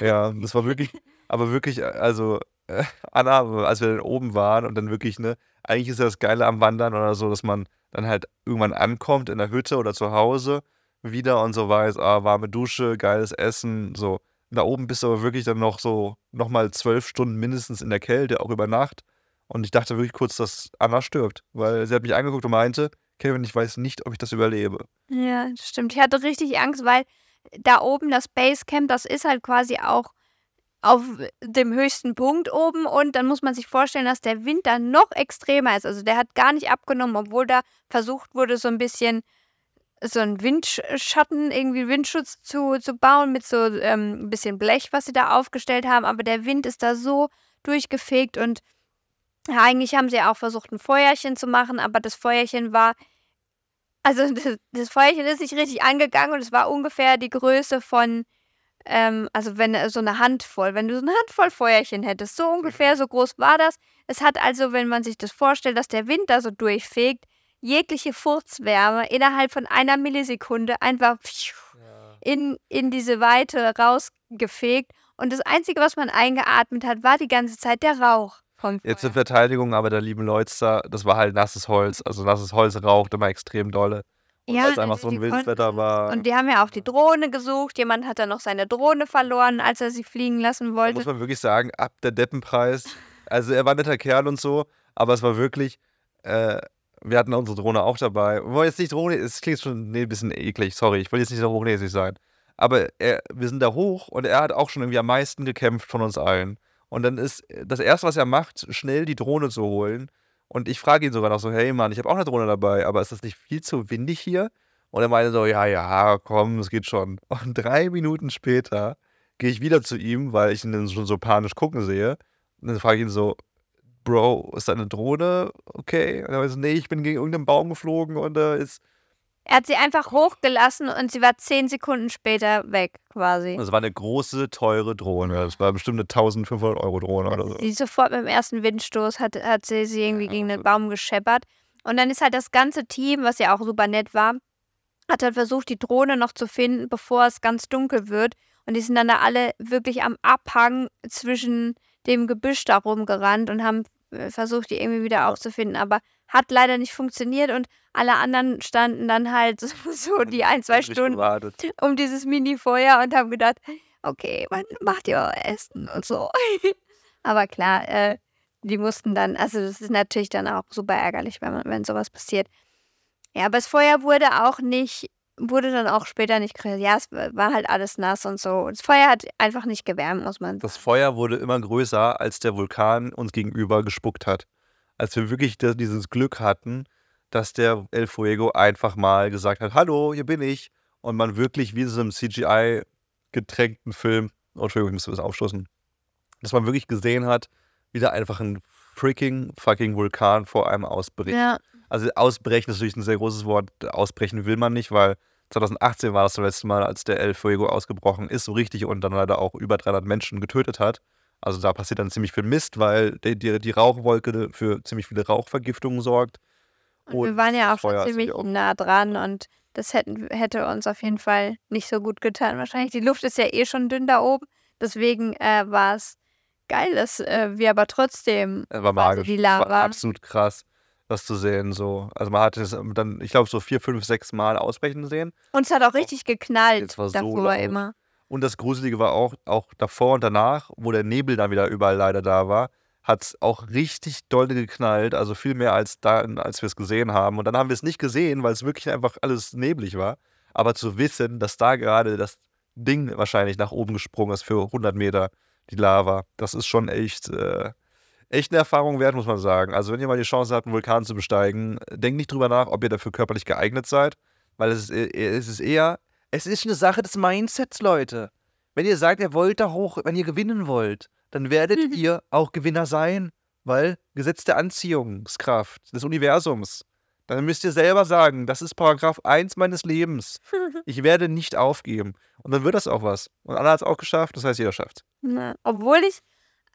ja, das war wirklich, aber wirklich, also äh, Anna, als wir dann oben waren und dann wirklich, ne, eigentlich ist ja das Geile am Wandern oder so, dass man dann halt irgendwann ankommt in der Hütte oder zu Hause wieder und so weiß, ah, warme Dusche, geiles Essen, so. Da oben bist du aber wirklich dann noch so, nochmal zwölf Stunden mindestens in der Kälte, auch über Nacht. Und ich dachte wirklich kurz, dass Anna stirbt, weil sie hat mich angeguckt und meinte, Kevin, ich weiß nicht, ob ich das überlebe. Ja, stimmt. Ich hatte richtig Angst, weil da oben das Basecamp, das ist halt quasi auch auf dem höchsten Punkt oben und dann muss man sich vorstellen, dass der Wind dann noch extremer ist. Also der hat gar nicht abgenommen, obwohl da versucht wurde, so ein bisschen so einen Windschatten, irgendwie Windschutz zu, zu bauen mit so ähm, ein bisschen Blech, was sie da aufgestellt haben. Aber der Wind ist da so durchgefegt und ja, eigentlich haben sie auch versucht, ein Feuerchen zu machen, aber das Feuerchen war, also das, das Feuerchen ist nicht richtig angegangen und es war ungefähr die Größe von ähm, also wenn äh, so eine Handvoll, wenn du so eine Handvoll Feuerchen hättest, so ungefähr so groß war das. Es hat also, wenn man sich das vorstellt, dass der Wind da so durchfegt, jegliche Furzwärme innerhalb von einer Millisekunde einfach in, in diese Weite rausgefegt. Und das Einzige, was man eingeatmet hat, war die ganze Zeit der Rauch. Jetzt zur Verteidigung aber der lieben Leute, das war halt nasses Holz. Also nasses Holz raucht immer extrem dolle. Und ja, weil es einfach so ein wildes Wetter war. Und die haben ja auch die Drohne gesucht. Jemand hat dann noch seine Drohne verloren, als er sie fliegen lassen wollte. Da muss man wirklich sagen, ab der Deppenpreis. Also er war ein netter Kerl und so, aber es war wirklich, äh, wir hatten unsere Drohne auch dabei. Wir wollen jetzt nicht Drohne, es klingt schon nee, ein bisschen eklig, sorry, ich will jetzt nicht so hochnäsig sein. Aber er, wir sind da hoch und er hat auch schon irgendwie am meisten gekämpft von uns allen. Und dann ist das Erste, was er macht, schnell die Drohne zu holen. Und ich frage ihn sogar noch so, hey Mann, ich habe auch eine Drohne dabei, aber ist das nicht viel zu windig hier? Und er meinte so, ja, ja, komm, es geht schon. Und drei Minuten später gehe ich wieder zu ihm, weil ich ihn dann schon so panisch gucken sehe. Und dann frage ich ihn so, Bro, ist da eine Drohne? Okay. Und er meinte so, nee, ich bin gegen irgendeinen Baum geflogen und da äh, ist er hat sie einfach hochgelassen und sie war zehn Sekunden später weg, quasi. Das war eine große, teure Drohne. Das war bestimmt eine 1500 Euro Drohne oder so. Sie sofort mit dem ersten Windstoß hat, hat sie, sie irgendwie ja, gegen den Baum gescheppert. Und dann ist halt das ganze Team, was ja auch super nett war, hat halt versucht, die Drohne noch zu finden, bevor es ganz dunkel wird. Und die sind dann da alle wirklich am Abhang zwischen dem Gebüsch da rumgerannt und haben versucht, die irgendwie wieder aufzufinden. Aber hat leider nicht funktioniert und alle anderen standen dann halt so die ein, zwei Stunden gewartet. um dieses Mini-Feuer und haben gedacht, okay, wann macht ihr Essen und so. Aber klar, äh, die mussten dann, also das ist natürlich dann auch super ärgerlich, wenn, man, wenn sowas passiert. Ja, aber das Feuer wurde auch nicht, wurde dann auch später nicht Ja, es war halt alles nass und so. Das Feuer hat einfach nicht gewärmt, muss man. Das Feuer wurde immer größer, als der Vulkan uns gegenüber gespuckt hat als wir wirklich dieses Glück hatten, dass der El Fuego einfach mal gesagt hat, hallo, hier bin ich. Und man wirklich wie in so einem CGI-getränkten Film, oh, Entschuldigung, ich muss das aufstoßen, dass man wirklich gesehen hat, wie da einfach ein freaking fucking Vulkan vor einem ausbricht. Ja. Also ausbrechen ist natürlich ein sehr großes Wort. Ausbrechen will man nicht, weil 2018 war das das letzte Mal, als der El Fuego ausgebrochen ist, so richtig und dann leider auch über 300 Menschen getötet hat. Also da passiert dann ziemlich viel Mist, weil die, die, die Rauchwolke für ziemlich viele Rauchvergiftungen sorgt. Und, und wir waren ja auch schon ziemlich auch nah dran und das hätten, hätte uns auf jeden Fall nicht so gut getan. Wahrscheinlich, die Luft ist ja eh schon dünn da oben. Deswegen äh, war es geil, dass äh, wir aber trotzdem war magisch. die Lava. War absolut krass, das zu sehen. So. Also man hat es dann, ich glaube, so vier, fünf, sechs Mal ausbrechen sehen. Und es hat auch richtig geknallt davor so immer. Und das Gruselige war auch, auch davor und danach, wo der Nebel dann wieder überall leider da war, hat es auch richtig doll geknallt. Also viel mehr als da, als wir es gesehen haben. Und dann haben wir es nicht gesehen, weil es wirklich einfach alles neblig war. Aber zu wissen, dass da gerade das Ding wahrscheinlich nach oben gesprungen ist für 100 Meter, die Lava, das ist schon echt, äh, echt eine Erfahrung wert, muss man sagen. Also wenn ihr mal die Chance habt, einen Vulkan zu besteigen, denkt nicht drüber nach, ob ihr dafür körperlich geeignet seid. Weil es ist, äh, es ist eher es ist eine Sache des Mindsets, Leute. Wenn ihr sagt, ihr wollt da hoch, wenn ihr gewinnen wollt, dann werdet mhm. ihr auch Gewinner sein, weil Gesetz der Anziehungskraft des Universums. Dann müsst ihr selber sagen, das ist Paragraph 1 meines Lebens. Ich werde nicht aufgeben. Und dann wird das auch was. Und Anna hat es auch geschafft, das heißt, jeder schafft es. Obwohl ich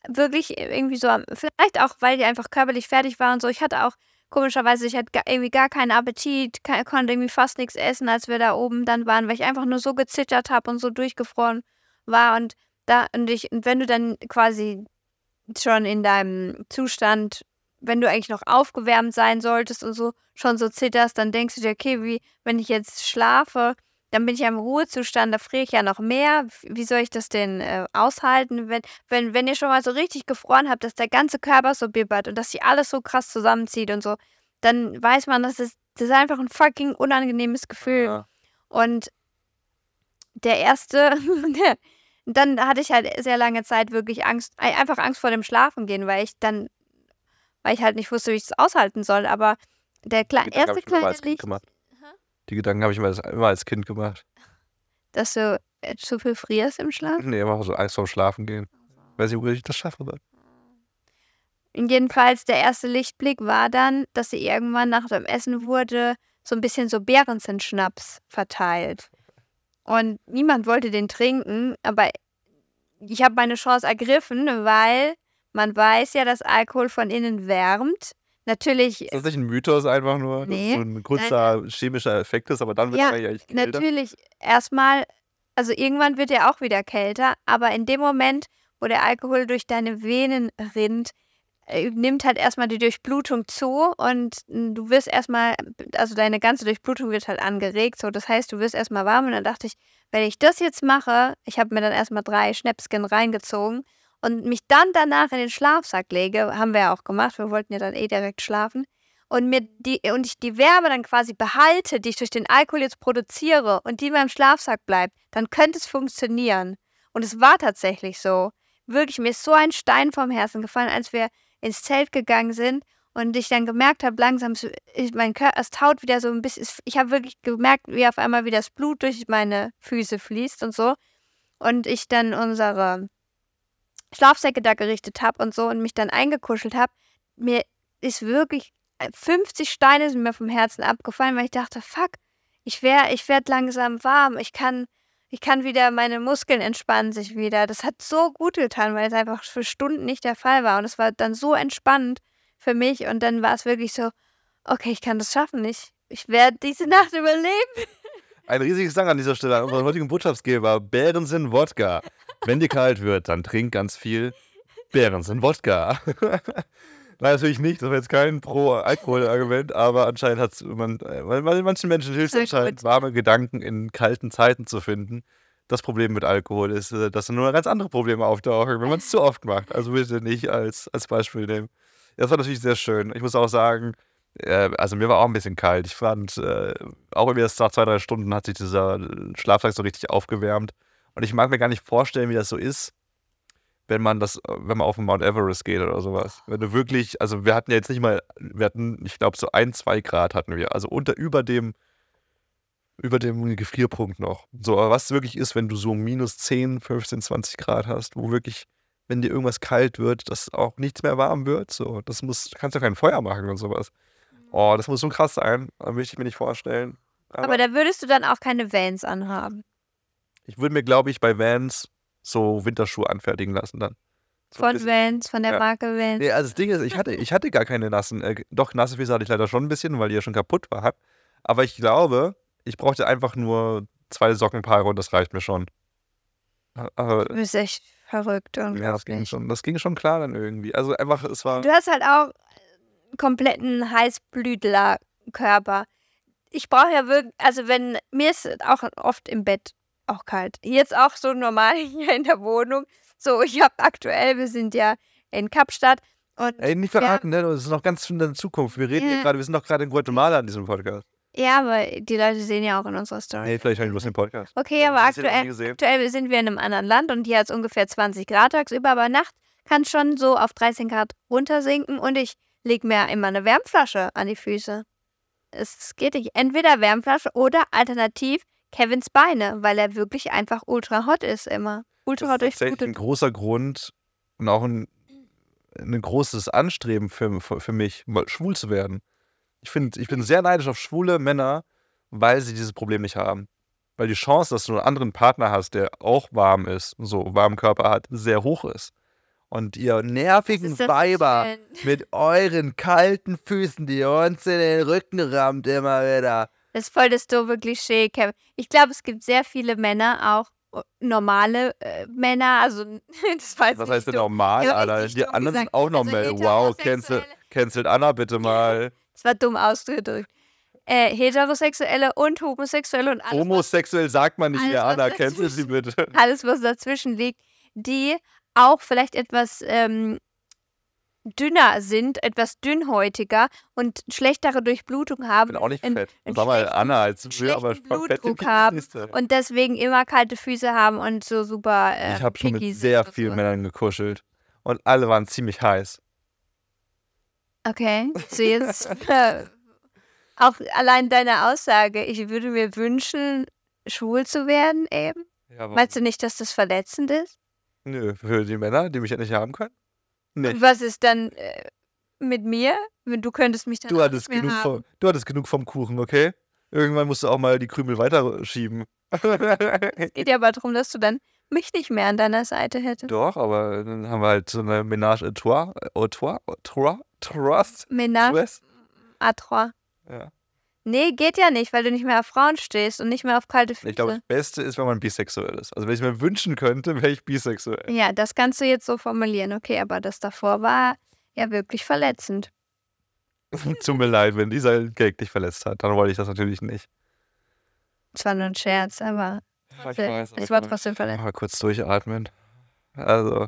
wirklich irgendwie so, vielleicht auch, weil die einfach körperlich fertig war und so, ich hatte auch komischerweise, ich hatte irgendwie gar keinen Appetit, konnte irgendwie fast nichts essen, als wir da oben dann waren, weil ich einfach nur so gezittert habe und so durchgefroren war. Und da, und ich, und wenn du dann quasi schon in deinem Zustand, wenn du eigentlich noch aufgewärmt sein solltest und so schon so zitterst, dann denkst du dir, okay, wie wenn ich jetzt schlafe, dann bin ich ja im Ruhezustand, da friere ich ja noch mehr. Wie soll ich das denn äh, aushalten, wenn, wenn, wenn ihr schon mal so richtig gefroren habt, dass der ganze Körper so bibbert und dass sich alles so krass zusammenzieht und so, dann weiß man, dass es, das ist einfach ein fucking unangenehmes Gefühl. Ja. Und der erste, dann hatte ich halt sehr lange Zeit wirklich Angst, einfach Angst vor dem Schlafen gehen, weil ich dann, weil ich halt nicht wusste, wie ich es aushalten soll. Aber der Kle erste kleine Licht. Die Gedanken habe ich immer, immer als Kind gemacht. Dass du äh, zu viel frierst im Schlaf? Nee, immer so Angst vorm Schlafen gehen. Weiß nicht, wo ich das schaffe. Dann. Jedenfalls, der erste Lichtblick war dann, dass sie irgendwann nach dem Essen wurde, so ein bisschen so Bärensen-Schnaps verteilt. Und niemand wollte den trinken, aber ich habe meine Chance ergriffen, weil man weiß ja, dass Alkohol von innen wärmt Natürlich. Ist das nicht ein Mythos einfach nur? Nee. So ein kurzer nein. chemischer Effekt ist, aber dann wird ja, er eigentlich kälter? Natürlich. Erstmal, also irgendwann wird er auch wieder kälter, aber in dem Moment, wo der Alkohol durch deine Venen rinnt, äh, nimmt halt erstmal die Durchblutung zu und du wirst erstmal, also deine ganze Durchblutung wird halt angeregt. So, das heißt, du wirst erstmal warm und dann dachte ich, wenn ich das jetzt mache, ich habe mir dann erstmal drei Schnäpschen reingezogen und mich dann danach in den Schlafsack lege, haben wir ja auch gemacht, wir wollten ja dann eh direkt schlafen. und mir die und ich die Wärme dann quasi behalte, die ich durch den Alkohol jetzt produziere und die in meinem Schlafsack bleibt, dann könnte es funktionieren. Und es war tatsächlich so. Wirklich, mir ist so ein Stein vom Herzen gefallen, als wir ins Zelt gegangen sind und ich dann gemerkt habe, langsam, ich, mein Körper, es taut wieder so ein bisschen. Ich habe wirklich gemerkt, wie auf einmal wieder das Blut durch meine Füße fließt und so. Und ich dann unsere Schlafsäcke da gerichtet habe und so und mich dann eingekuschelt habe. Mir ist wirklich 50 äh, Steine sind mir vom Herzen abgefallen, weil ich dachte, fuck, ich werde ich werd langsam warm. Ich kann, ich kann wieder, meine Muskeln entspannen sich wieder. Das hat so gut getan, weil es einfach für Stunden nicht der Fall war. Und es war dann so entspannend für mich. Und dann war es wirklich so, okay, ich kann das schaffen. Ich, ich werde diese Nacht überleben. Ein riesiges Dank an dieser Stelle an unseren heutigen Botschaftsgeber, Bärensinn Wodka. Wenn dir kalt wird, dann trink ganz viel Bärensinn Wodka. Nein, natürlich nicht. Das war jetzt kein Pro-Alkohol-Argument, aber anscheinend hat man, äh, weil, manchen Menschen hilft es anscheinend, warme Gedanken in kalten Zeiten zu finden. Das Problem mit Alkohol ist, äh, dass dann nur ganz andere Probleme auftauchen, wenn man es zu oft macht. Also bitte nicht als, als Beispiel nehmen. Das war natürlich sehr schön. Ich muss auch sagen, äh, also mir war auch ein bisschen kalt. Ich fand, auch irgendwie erst nach zwei, drei Stunden hat sich dieser Schlafsack so richtig aufgewärmt. Und ich mag mir gar nicht vorstellen, wie das so ist, wenn man das, wenn man auf den Mount Everest geht oder sowas. Wenn du wirklich, also wir hatten ja jetzt nicht mal, wir hatten, ich glaube, so ein, zwei Grad hatten wir. Also unter über dem, über dem Gefrierpunkt noch. So, aber was wirklich ist, wenn du so minus 10, 15, 20 Grad hast, wo wirklich, wenn dir irgendwas kalt wird, dass auch nichts mehr warm wird. So, das muss, du kannst ja kein Feuer machen und sowas. Oh, das muss so krass sein. Da möchte ich mir nicht vorstellen. Aber, aber da würdest du dann auch keine Vans anhaben. Ich würde mir, glaube ich, bei Vans so Winterschuhe anfertigen lassen dann. So von Vans, von der ja. Marke Vans. Nee, also das Ding ist, ich hatte, ich hatte gar keine nassen, äh, doch nasse Füße hatte ich leider schon ein bisschen, weil die ja schon kaputt war. Aber ich glaube, ich brauchte einfach nur zwei Sockenpaare und das reicht mir schon. Aber, du bist echt verrückt. Ja, das ging schon. Das ging schon klar dann irgendwie. Also einfach, es war. Du hast halt auch einen kompletten Heißblütler-Körper. Ich brauche ja wirklich, also wenn, mir ist auch oft im Bett auch kalt. Jetzt auch so normal hier in der Wohnung. So, ich habe aktuell, wir sind ja in Kapstadt. Und Ey, nicht verraten, ne? Das ist noch ganz in der Zukunft. Wir reden ja. hier gerade, wir sind doch gerade in Guatemala an diesem Podcast. Ja, aber die Leute sehen ja auch in unserer Story. Nee, vielleicht hören die bloß den Podcast. Okay, aber aktuell, aktuell sind wir in einem anderen Land und hier hat es ungefähr 20 Grad tagsüber, aber Nacht kann es schon so auf 13 Grad runtersinken und ich lege mir immer eine Wärmflasche an die Füße. Es geht nicht. Entweder Wärmflasche oder alternativ Kevins Beine, weil er wirklich einfach ultra hot ist immer. Ultra hot ist ein großer Grund und auch ein, ein großes Anstreben für, für, mich, mal schwul zu werden. Ich, find, ich bin sehr neidisch auf schwule Männer, weil sie dieses Problem nicht haben. Weil die Chance, dass du einen anderen Partner hast, der auch warm ist, so warmen Körper hat, sehr hoch ist. Und ihr nervigen Weiber mit euren kalten Füßen, die uns in den Rücken rammt immer wieder. Das ist voll das doofe Klischee, Kevin. Ich glaube, es gibt sehr viele Männer, auch äh, normale äh, Männer, also das weiß Was heißt denn normal, Alter? Die anderen sind auch normal. Also wow, cancel, cancelt Anna bitte mal. Das war dumm ausgedrückt. Äh, heterosexuelle und homosexuelle und alles. Homosexuell sagt man nicht mehr, Anna, cancel sie bitte. Alles, was dazwischen liegt, die auch vielleicht etwas ähm, dünner sind, etwas dünnhäutiger und schlechtere Durchblutung haben. Ich bin auch nicht fett. Sag mal, Anna, als wir aber Blutdruck haben und deswegen immer kalte Füße haben und so super äh, Ich habe schon mit sehr vielen so. Männern gekuschelt und alle waren ziemlich heiß. Okay, so jetzt äh, auch allein deine Aussage, ich würde mir wünschen, schwul zu werden eben. Ja, Meinst du nicht, dass das verletzend ist? Nö, für die Männer, die mich ja nicht haben können. Nicht. Was ist dann äh, mit mir? Du könntest mich dann du hattest, genug haben. Vom, du hattest genug vom Kuchen, okay? Irgendwann musst du auch mal die Krümel weiterschieben. es geht ja aber darum, dass du dann mich nicht mehr an deiner Seite hättest. Doch, aber dann haben wir halt so eine Ménage à trois, à trois, trois, trois. Ménage à trois. Ja. Nee, geht ja nicht, weil du nicht mehr auf Frauen stehst und nicht mehr auf kalte Füße. Ich glaube, das Beste ist, wenn man bisexuell ist. Also wenn ich mir wünschen könnte, wäre ich bisexuell. Ja, das kannst du jetzt so formulieren. Okay, aber das davor war ja wirklich verletzend. Tut mir leid, wenn dieser Gag dich verletzt hat. Dann wollte ich das natürlich nicht. Es war nur ein Scherz, aber ja, ich weiß, es war trotzdem verletzend. Mal kurz durchatmen. Also,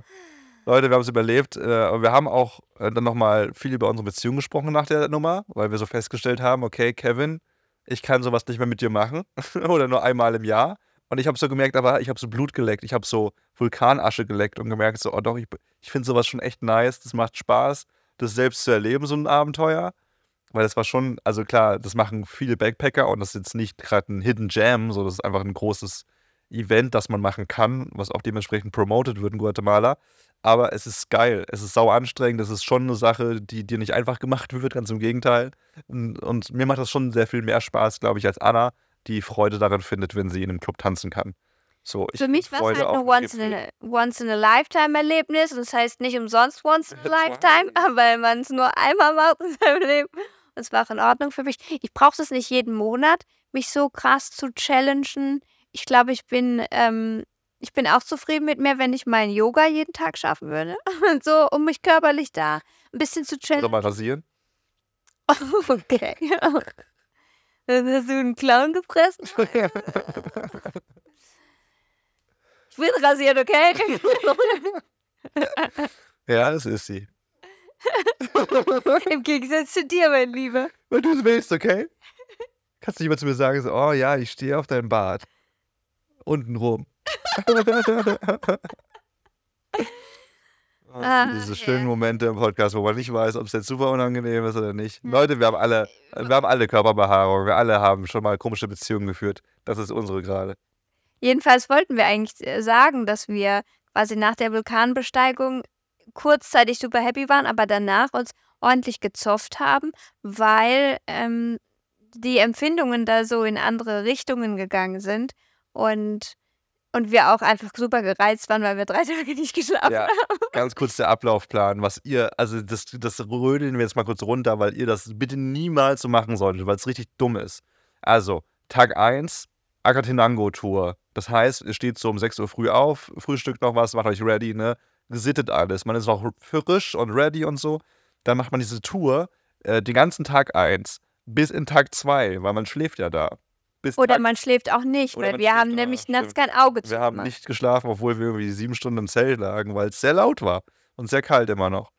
Leute, wir haben es überlebt. Äh, und wir haben auch äh, dann nochmal viel über unsere Beziehung gesprochen nach der Nummer, weil wir so festgestellt haben, okay, Kevin, ich kann sowas nicht mehr mit dir machen. Oder nur einmal im Jahr. Und ich habe so gemerkt, aber ich habe so Blut geleckt, ich habe so Vulkanasche geleckt und gemerkt, so, oh doch, ich, ich finde sowas schon echt nice, das macht Spaß, das selbst zu erleben, so ein Abenteuer. Weil das war schon, also klar, das machen viele Backpacker und das ist jetzt nicht gerade ein Hidden Jam, so das ist einfach ein großes Event, das man machen kann, was auch dementsprechend promoted wird in Guatemala. Aber es ist geil, es ist sau anstrengend, es ist schon eine Sache, die dir nicht einfach gemacht wird, ganz im Gegenteil. Und, und mir macht das schon sehr viel mehr Spaß, glaube ich, als Anna, die Freude daran findet, wenn sie in einem Club tanzen kann. So, Für mich war es halt ein Once-in-a-Lifetime-Erlebnis. Und das heißt nicht umsonst Once in a Lifetime, weil man es nur einmal macht in seinem Leben. Und es war auch in Ordnung für mich. Ich brauche es nicht jeden Monat, mich so krass zu challengen. Ich glaube, ich bin, ähm, ich bin auch zufrieden mit mir, wenn ich meinen Yoga jeden Tag schaffen würde. so, um mich körperlich da ein bisschen zu. Soll mal rasieren? okay. Dann hast du einen Clown gepresst? ich will rasiert, okay? ja, das ist sie. Im Gegensatz zu dir, mein Lieber. Weil du es willst, okay? Kannst du nicht mal zu mir sagen, so, oh ja, ich stehe auf deinem Bart. Unten rum. Ah, diese schönen. Momente im Podcast, wo man nicht weiß, ob es jetzt super unangenehm ist oder nicht. Hm. Leute, wir haben alle, wir haben alle Körperbehaarung, wir alle haben schon mal komische Beziehungen geführt. Das ist unsere gerade. Jedenfalls wollten wir eigentlich äh, sagen, dass wir quasi nach der Vulkanbesteigung kurzzeitig super happy waren, aber danach uns ordentlich gezofft haben, weil ähm, die Empfindungen da so in andere Richtungen gegangen sind und und wir auch einfach super gereizt waren, weil wir drei Tage nicht geschlafen ja, haben. Ganz kurz der Ablaufplan, was ihr, also das, das rödeln wir jetzt mal kurz runter, weil ihr das bitte niemals so machen solltet, weil es richtig dumm ist. Also, Tag 1, Akatenango-Tour. Das heißt, ihr steht so um 6 Uhr früh auf, frühstückt noch was, macht euch ready, ne? Gesittet alles. Man ist auch frisch und ready und so. Dann macht man diese Tour äh, den ganzen Tag 1 bis in Tag 2, weil man schläft ja da bis Oder man schläft auch nicht, weil wir haben nämlich nachts kein Auge zu. Wir haben nicht geschlafen, obwohl wir irgendwie sieben Stunden im Zelt lagen, weil es sehr laut war und sehr kalt immer noch.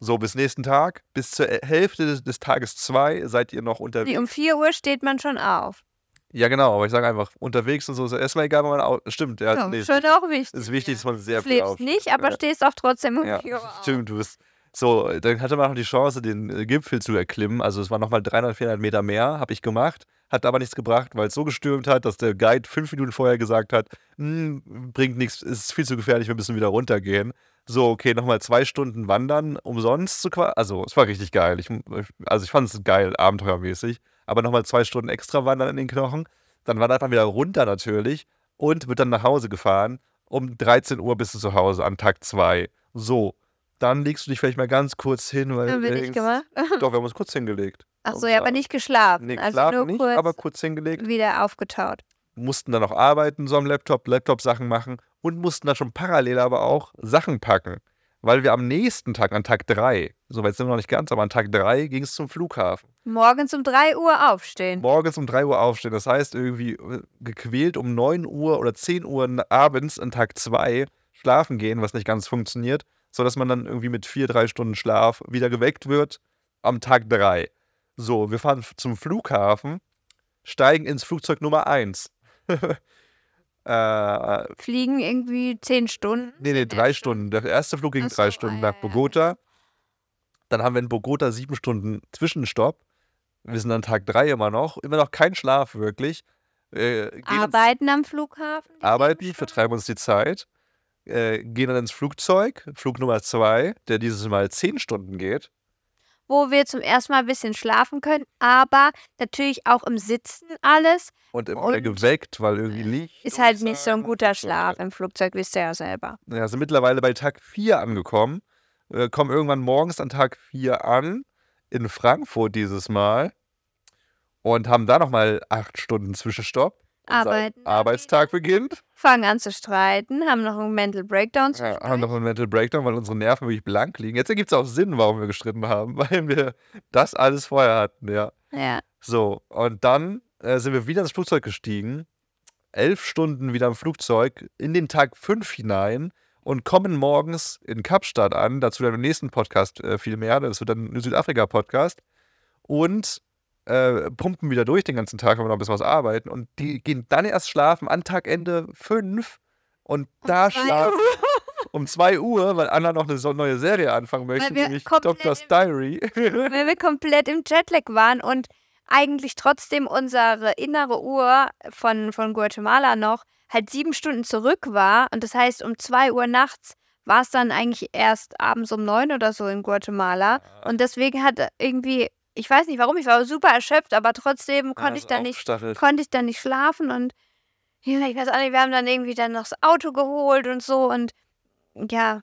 So, bis nächsten Tag, bis zur Hälfte des, des Tages zwei seid ihr noch unterwegs. Nee, um 4 Uhr steht man schon auf. Ja, genau, aber ich sage einfach, unterwegs und so ist erstmal egal, wenn man auch. Stimmt, ja. ja nee, schon auch wichtig. Es ist wichtig, dass man sehr viel Schläfst nicht, aber ja. stehst auch trotzdem um ja, 4 Uhr auf. Stimmt, du bist. So, dann hatte man noch die Chance, den äh, Gipfel zu erklimmen. Also es waren nochmal 300, 400 Meter mehr, habe ich gemacht. Hat aber nichts gebracht, weil es so gestürmt hat, dass der Guide fünf Minuten vorher gesagt hat, hm, bringt nichts, ist viel zu gefährlich, wir müssen wieder runtergehen. So, okay, nochmal zwei Stunden wandern, umsonst zu quasi. Also, es war richtig geil. Ich, also, ich fand es geil, abenteuermäßig. Aber nochmal zwei Stunden extra wandern in den Knochen. Dann wandert man wieder runter natürlich und wird dann nach Hause gefahren. Um 13 Uhr bist du zu Hause an Tag 2. So, dann legst du dich vielleicht mal ganz kurz hin. Weil haben wir nicht gemacht? Doch, wir haben uns kurz hingelegt. Ach so, ja, aber nicht geschlafen. Nee, also geschlafen nicht, kurz aber kurz hingelegt. Wieder aufgetaut. Mussten dann noch arbeiten, so am Laptop, Laptop-Sachen machen und mussten dann schon parallel aber auch Sachen packen. Weil wir am nächsten Tag, an Tag 3, soweit sind wir noch nicht ganz, aber an Tag 3 ging es zum Flughafen. Morgens um 3 Uhr aufstehen. Morgens um 3 Uhr aufstehen. Das heißt, irgendwie äh, gequält um 9 Uhr oder 10 Uhr abends an Tag 2 schlafen gehen, was nicht ganz funktioniert sodass man dann irgendwie mit vier, drei Stunden Schlaf wieder geweckt wird am Tag drei. So, wir fahren zum Flughafen, steigen ins Flugzeug Nummer eins. äh, Fliegen irgendwie zehn Stunden? Nee, nee, drei Stunden. Der erste Flug ging so, drei Stunden nach Bogota. Dann haben wir in Bogota sieben Stunden Zwischenstopp. Wir sind an Tag drei immer noch. Immer noch kein Schlaf wirklich. Äh, arbeiten am Flughafen? Arbeiten, vertreiben uns die Zeit äh, gehen dann ins Flugzeug, Flug Nummer zwei, der dieses Mal zehn Stunden geht. Wo wir zum ersten Mal ein bisschen schlafen können, aber natürlich auch im Sitzen alles. Und immer und geweckt, weil irgendwie Licht. Ist halt nicht so ein guter Schlaf im Flugzeug, wisst ihr ja selber. Ja, sind mittlerweile bei Tag 4 angekommen. Äh, kommen irgendwann morgens an Tag 4 an, in Frankfurt dieses Mal. Und haben da nochmal acht Stunden Zwischenstopp. Arbeiten. Arbeitstag beginnt. Fangen an zu streiten, haben noch einen Mental Breakdown. Ja, haben noch einen Mental Breakdown, weil unsere Nerven wirklich blank liegen. Jetzt ergibt es auch Sinn, warum wir gestritten haben, weil wir das alles vorher hatten, ja. Ja. So, und dann äh, sind wir wieder ins Flugzeug gestiegen. Elf Stunden wieder im Flugzeug, in den Tag fünf hinein. und kommen morgens in Kapstadt an, dazu dann im nächsten Podcast äh, viel mehr, das wird dann ein Südafrika-Podcast und äh, pumpen wieder durch den ganzen Tag, wenn wir noch ein bisschen was arbeiten und die gehen dann erst schlafen an Tagaende fünf und da zwei schlafen um 2 Uhr, weil Anna noch eine so neue Serie anfangen möchte, nämlich Doctor's im- Diary. weil wir komplett im Jetlag waren und eigentlich trotzdem unsere innere Uhr von, von Guatemala noch halt sieben Stunden zurück war. Und das heißt, um zwei Uhr nachts war es dann eigentlich erst abends um neun oder so in Guatemala. Und deswegen hat irgendwie, ich weiß nicht warum, ich war super erschöpft, aber trotzdem konnte ich dann nicht konnte ich dann nicht schlafen und ja, ich weiß auch nicht, wir haben dann irgendwie dann noch das Auto geholt und so und ja,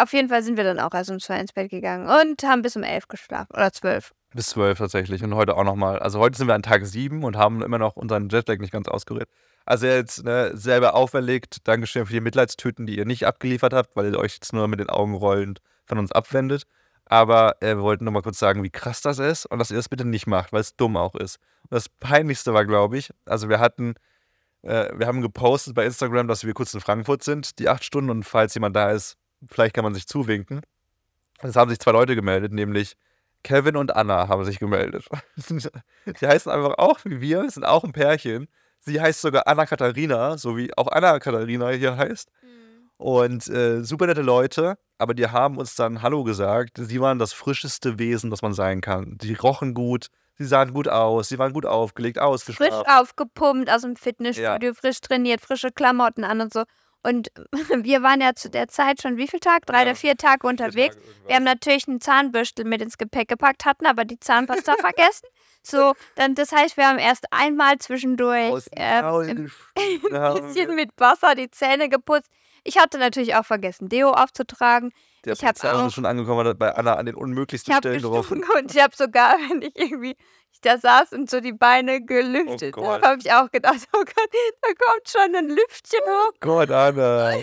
auf jeden Fall sind wir dann auch erst um zwei ins Bett gegangen und haben bis um elf geschlafen oder zwölf. Bis zwölf tatsächlich und heute auch nochmal. Also heute sind wir an Tag sieben und haben immer noch unseren Jetlag nicht ganz ausgerührt. Also jetzt ne, selber auferlegt. Dankeschön für die Mitleidstüten, die ihr nicht abgeliefert habt, weil ihr euch jetzt nur mit den Augen rollend von uns abwendet. Aber äh, wir wollten nur mal kurz sagen, wie krass das ist und dass ihr das bitte nicht macht, weil es dumm auch ist. Und das Peinlichste war, glaube ich, also wir hatten, äh, wir haben gepostet bei Instagram, dass wir kurz in Frankfurt sind, die acht Stunden und falls jemand da ist, vielleicht kann man sich zuwinken. Es haben sich zwei Leute gemeldet, nämlich Kevin und Anna haben sich gemeldet. Die heißen einfach auch wie wir, sind auch ein Pärchen. Sie heißt sogar Anna Katharina, so wie auch Anna Katharina hier heißt. Und äh, super nette Leute, aber die haben uns dann Hallo gesagt. Sie waren das frischeste Wesen, das man sein kann. Die rochen gut, sie sahen gut aus, sie waren gut aufgelegt, Frisch ausgeschlafen. aufgepumpt aus dem Fitnessstudio, frisch trainiert, frische Klamotten an und so. Und wir waren ja zu der Zeit schon wie viel Tag? Drei Ja, oder vier Tage unterwegs. Wir haben natürlich einen Zahnbürstel mit ins Gepäck gepackt, hatten aber die Zahnpasta vergessen. So, dann, das heißt, wir haben erst einmal zwischendurch äh, ein bisschen mit Wasser die Zähne geputzt. Ich hatte natürlich auch vergessen, Deo aufzutragen. Der ich hab Polizei auch- schon angekommen, bei Anna an den Ich unmöglichsten habe Stellen gestunken und ich habe sogar, wenn ich irgendwie ich da saß und so die Beine gelüftet Oh habe, habe ich auch gedacht, oh Gott, da kommt schon ein Lüftchen hoch. Gott, Anna.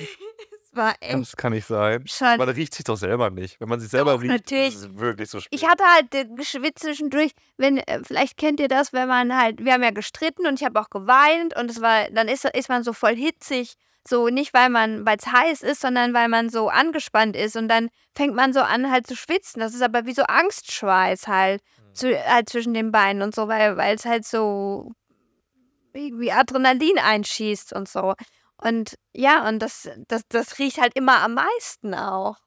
Es war echt Das kann nicht sein. schon. Man riecht sich doch selber nicht. Wenn man sich selber Doch, riecht, natürlich. ist es wirklich so schwierig. Ich hatte halt äh, geschwitzt zwischendurch, wenn, äh, vielleicht kennt ihr das, wenn man halt, wir haben ja gestritten und ich habe auch geweint und es war, dann ist, ist man so voll hitzig. So nicht, weil man, weil es heiß ist, sondern weil man so angespannt ist und dann fängt man so an halt zu schwitzen. Das ist aber wie so Angstschweiß halt, zu, halt zwischen den Beinen und so, weil weil es halt so irgendwie Adrenalin einschießt und so. Und ja, und das, das, das riecht halt immer am meisten auch.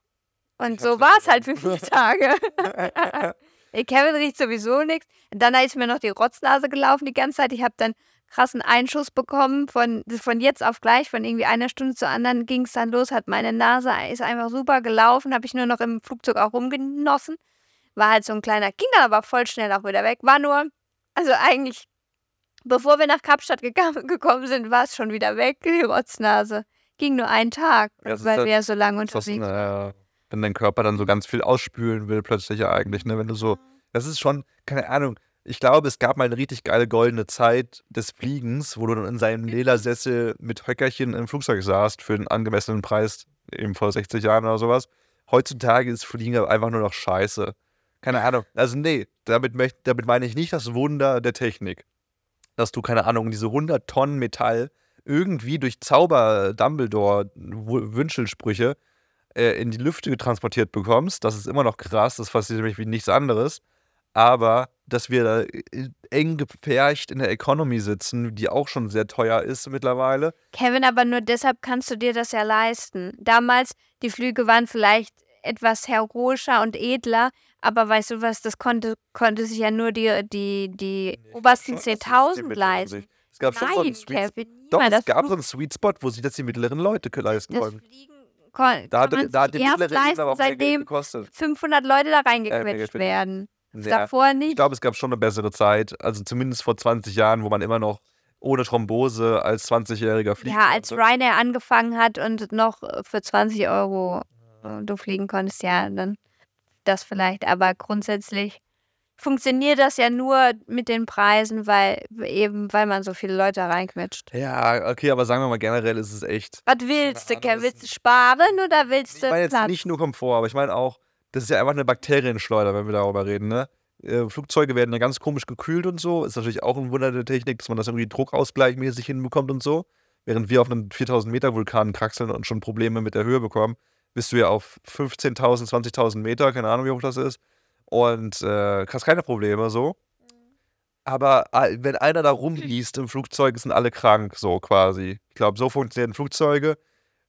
Und so war es halt für vier Tage. Kevin riecht sowieso nichts. Dann ist mir noch die Rotznase gelaufen die ganze Zeit. Ich habe dann krassen Einschuss bekommen. Von, von jetzt auf gleich, von irgendwie einer Stunde zur anderen ging es dann los. Hat meine Nase ist einfach super gelaufen. Habe ich nur noch im Flugzeug auch rumgenossen. War halt so ein kleiner, ging dann aber voll schnell auch wieder weg. War nur, also eigentlich, bevor wir nach Kapstadt geka- gekommen sind, war es schon wieder weg, die Rotznase. Ging nur einen Tag, Ja, weil halt- wir ja so lange unterwegs waren. äh, wenn dein Körper dann so ganz viel ausspülen will, plötzlich ja eigentlich, ne? Wenn du so, das ist schon, keine Ahnung. Ich glaube, es gab mal eine richtig geile goldene Zeit des Fliegens, wo du dann in seinem Ledersessel mit Höckerchen im Flugzeug saßt für einen angemessenen Preis, eben vor 60 Jahren oder sowas. Heutzutage ist Fliegen einfach nur noch scheiße. Keine Ahnung. Also, nee, damit, möcht, damit meine ich nicht das Wunder der Technik. Dass du, keine Ahnung, diese 100 Tonnen Metall irgendwie durch Zauber Dumbledore Wünschelsprüche äh, in die Lüfte transportiert bekommst. Das ist immer noch krass, das fasziniert mich wie nichts anderes. Aber dass wir da äh, eng gepfercht in der Economy sitzen, die auch schon sehr teuer ist mittlerweile. Kevin, aber nur deshalb kannst du dir das ja leisten. Damals, die Flüge waren vielleicht etwas heroischer und edler, aber weißt du was, das konnte, konnte sich ja nur die, die, die obersten es die 10.000 mittleren leisten. Es gab schon so einen Nein, Sweet Kevin, Doch, es gab so einen Sweet Spot, wo sich das die mittleren Leute leisten das konnten. Fliegen kon, Da hat, da hat sich die mittlere Ebene aber auch seitdem gekostet. 500 Leute da mehr reingequetscht für- werden. Ja. Davor Ich nicht. glaube, es gab schon eine bessere Zeit, also zumindest vor 20 Jahren, wo man immer noch ohne Thrombose als 20-Jähriger fliegen Ja, als. Ryanair angefangen hat und noch äh, für 20 Euro äh, du fliegen konntest, ja, dann das vielleicht. Aber grundsätzlich funktioniert das ja nur mit den Preisen, weil eben, weil man so viele Leute reinquetscht. Ja, okay, aber sagen wir mal generell ist es echt. Was willst du, Ken? Willst du sparen oder willst Ich du meine jetzt Platz? nicht nur Komfort, aber ich meine auch, das ist ja einfach eine Bakterienschleuder, wenn wir darüber reden, ne? Äh, Flugzeuge werden ja ganz komisch gekühlt und so. Ist natürlich auch ein Wunder der Technik, dass man das irgendwie druckausgleichmäßig hinbekommt und so. während wir auf einem 4000 Meter Vulkan kraxeln und schon Probleme mit der Höhe bekommen, bist du ja auf 15.000, 20.000 Meter, keine Ahnung, wie hoch das ist. Und äh, hast keine Probleme so. Aber äh, wenn einer da rumliest im Flugzeug, sind alle krank, so quasi. Ich glaube, so funktionieren Flugzeuge.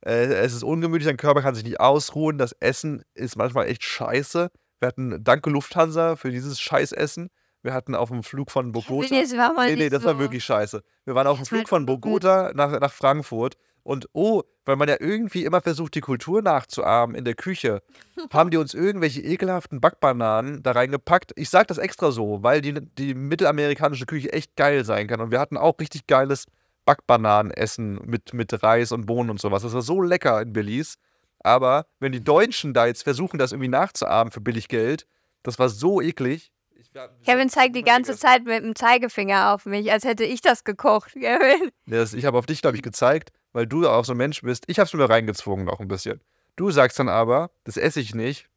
Äh, es ist ungemütlich, dein Körper kann sich nicht ausruhen. Das Essen ist manchmal echt scheiße. Wir hatten Danke Lufthansa für dieses Scheißessen. Wir hatten auf dem Flug von Bogota. Nee, das war mal Nee, das so. war wirklich scheiße. Wir waren auf dem Flug von. Bogota nach, nach Frankfurt und oh, weil man ja irgendwie immer versucht, die Kultur nachzuahmen in der Küche, haben die uns irgendwelche ekelhaften Backbananen da reingepackt. Ich sag das extra so, weil die, die mittelamerikanische Küche echt geil sein kann. Und wir hatten auch richtig geiles Backbananenessen mit, mit Reis und Bohnen und sowas. Das war so lecker in Belize. Aber wenn die Deutschen da jetzt versuchen, das irgendwie nachzuahmen für billig Geld, das war so eklig. Kevin zeigt die ganze. Zeit mit dem Zeigefinger auf mich, als hätte ich das gekocht, Kevin. Das, ich habe auf dich, glaube ich, gezeigt, weil du auch so ein Mensch bist. Ich habe es mir reingezwungen noch ein bisschen. Du sagst dann aber, das esse ich nicht,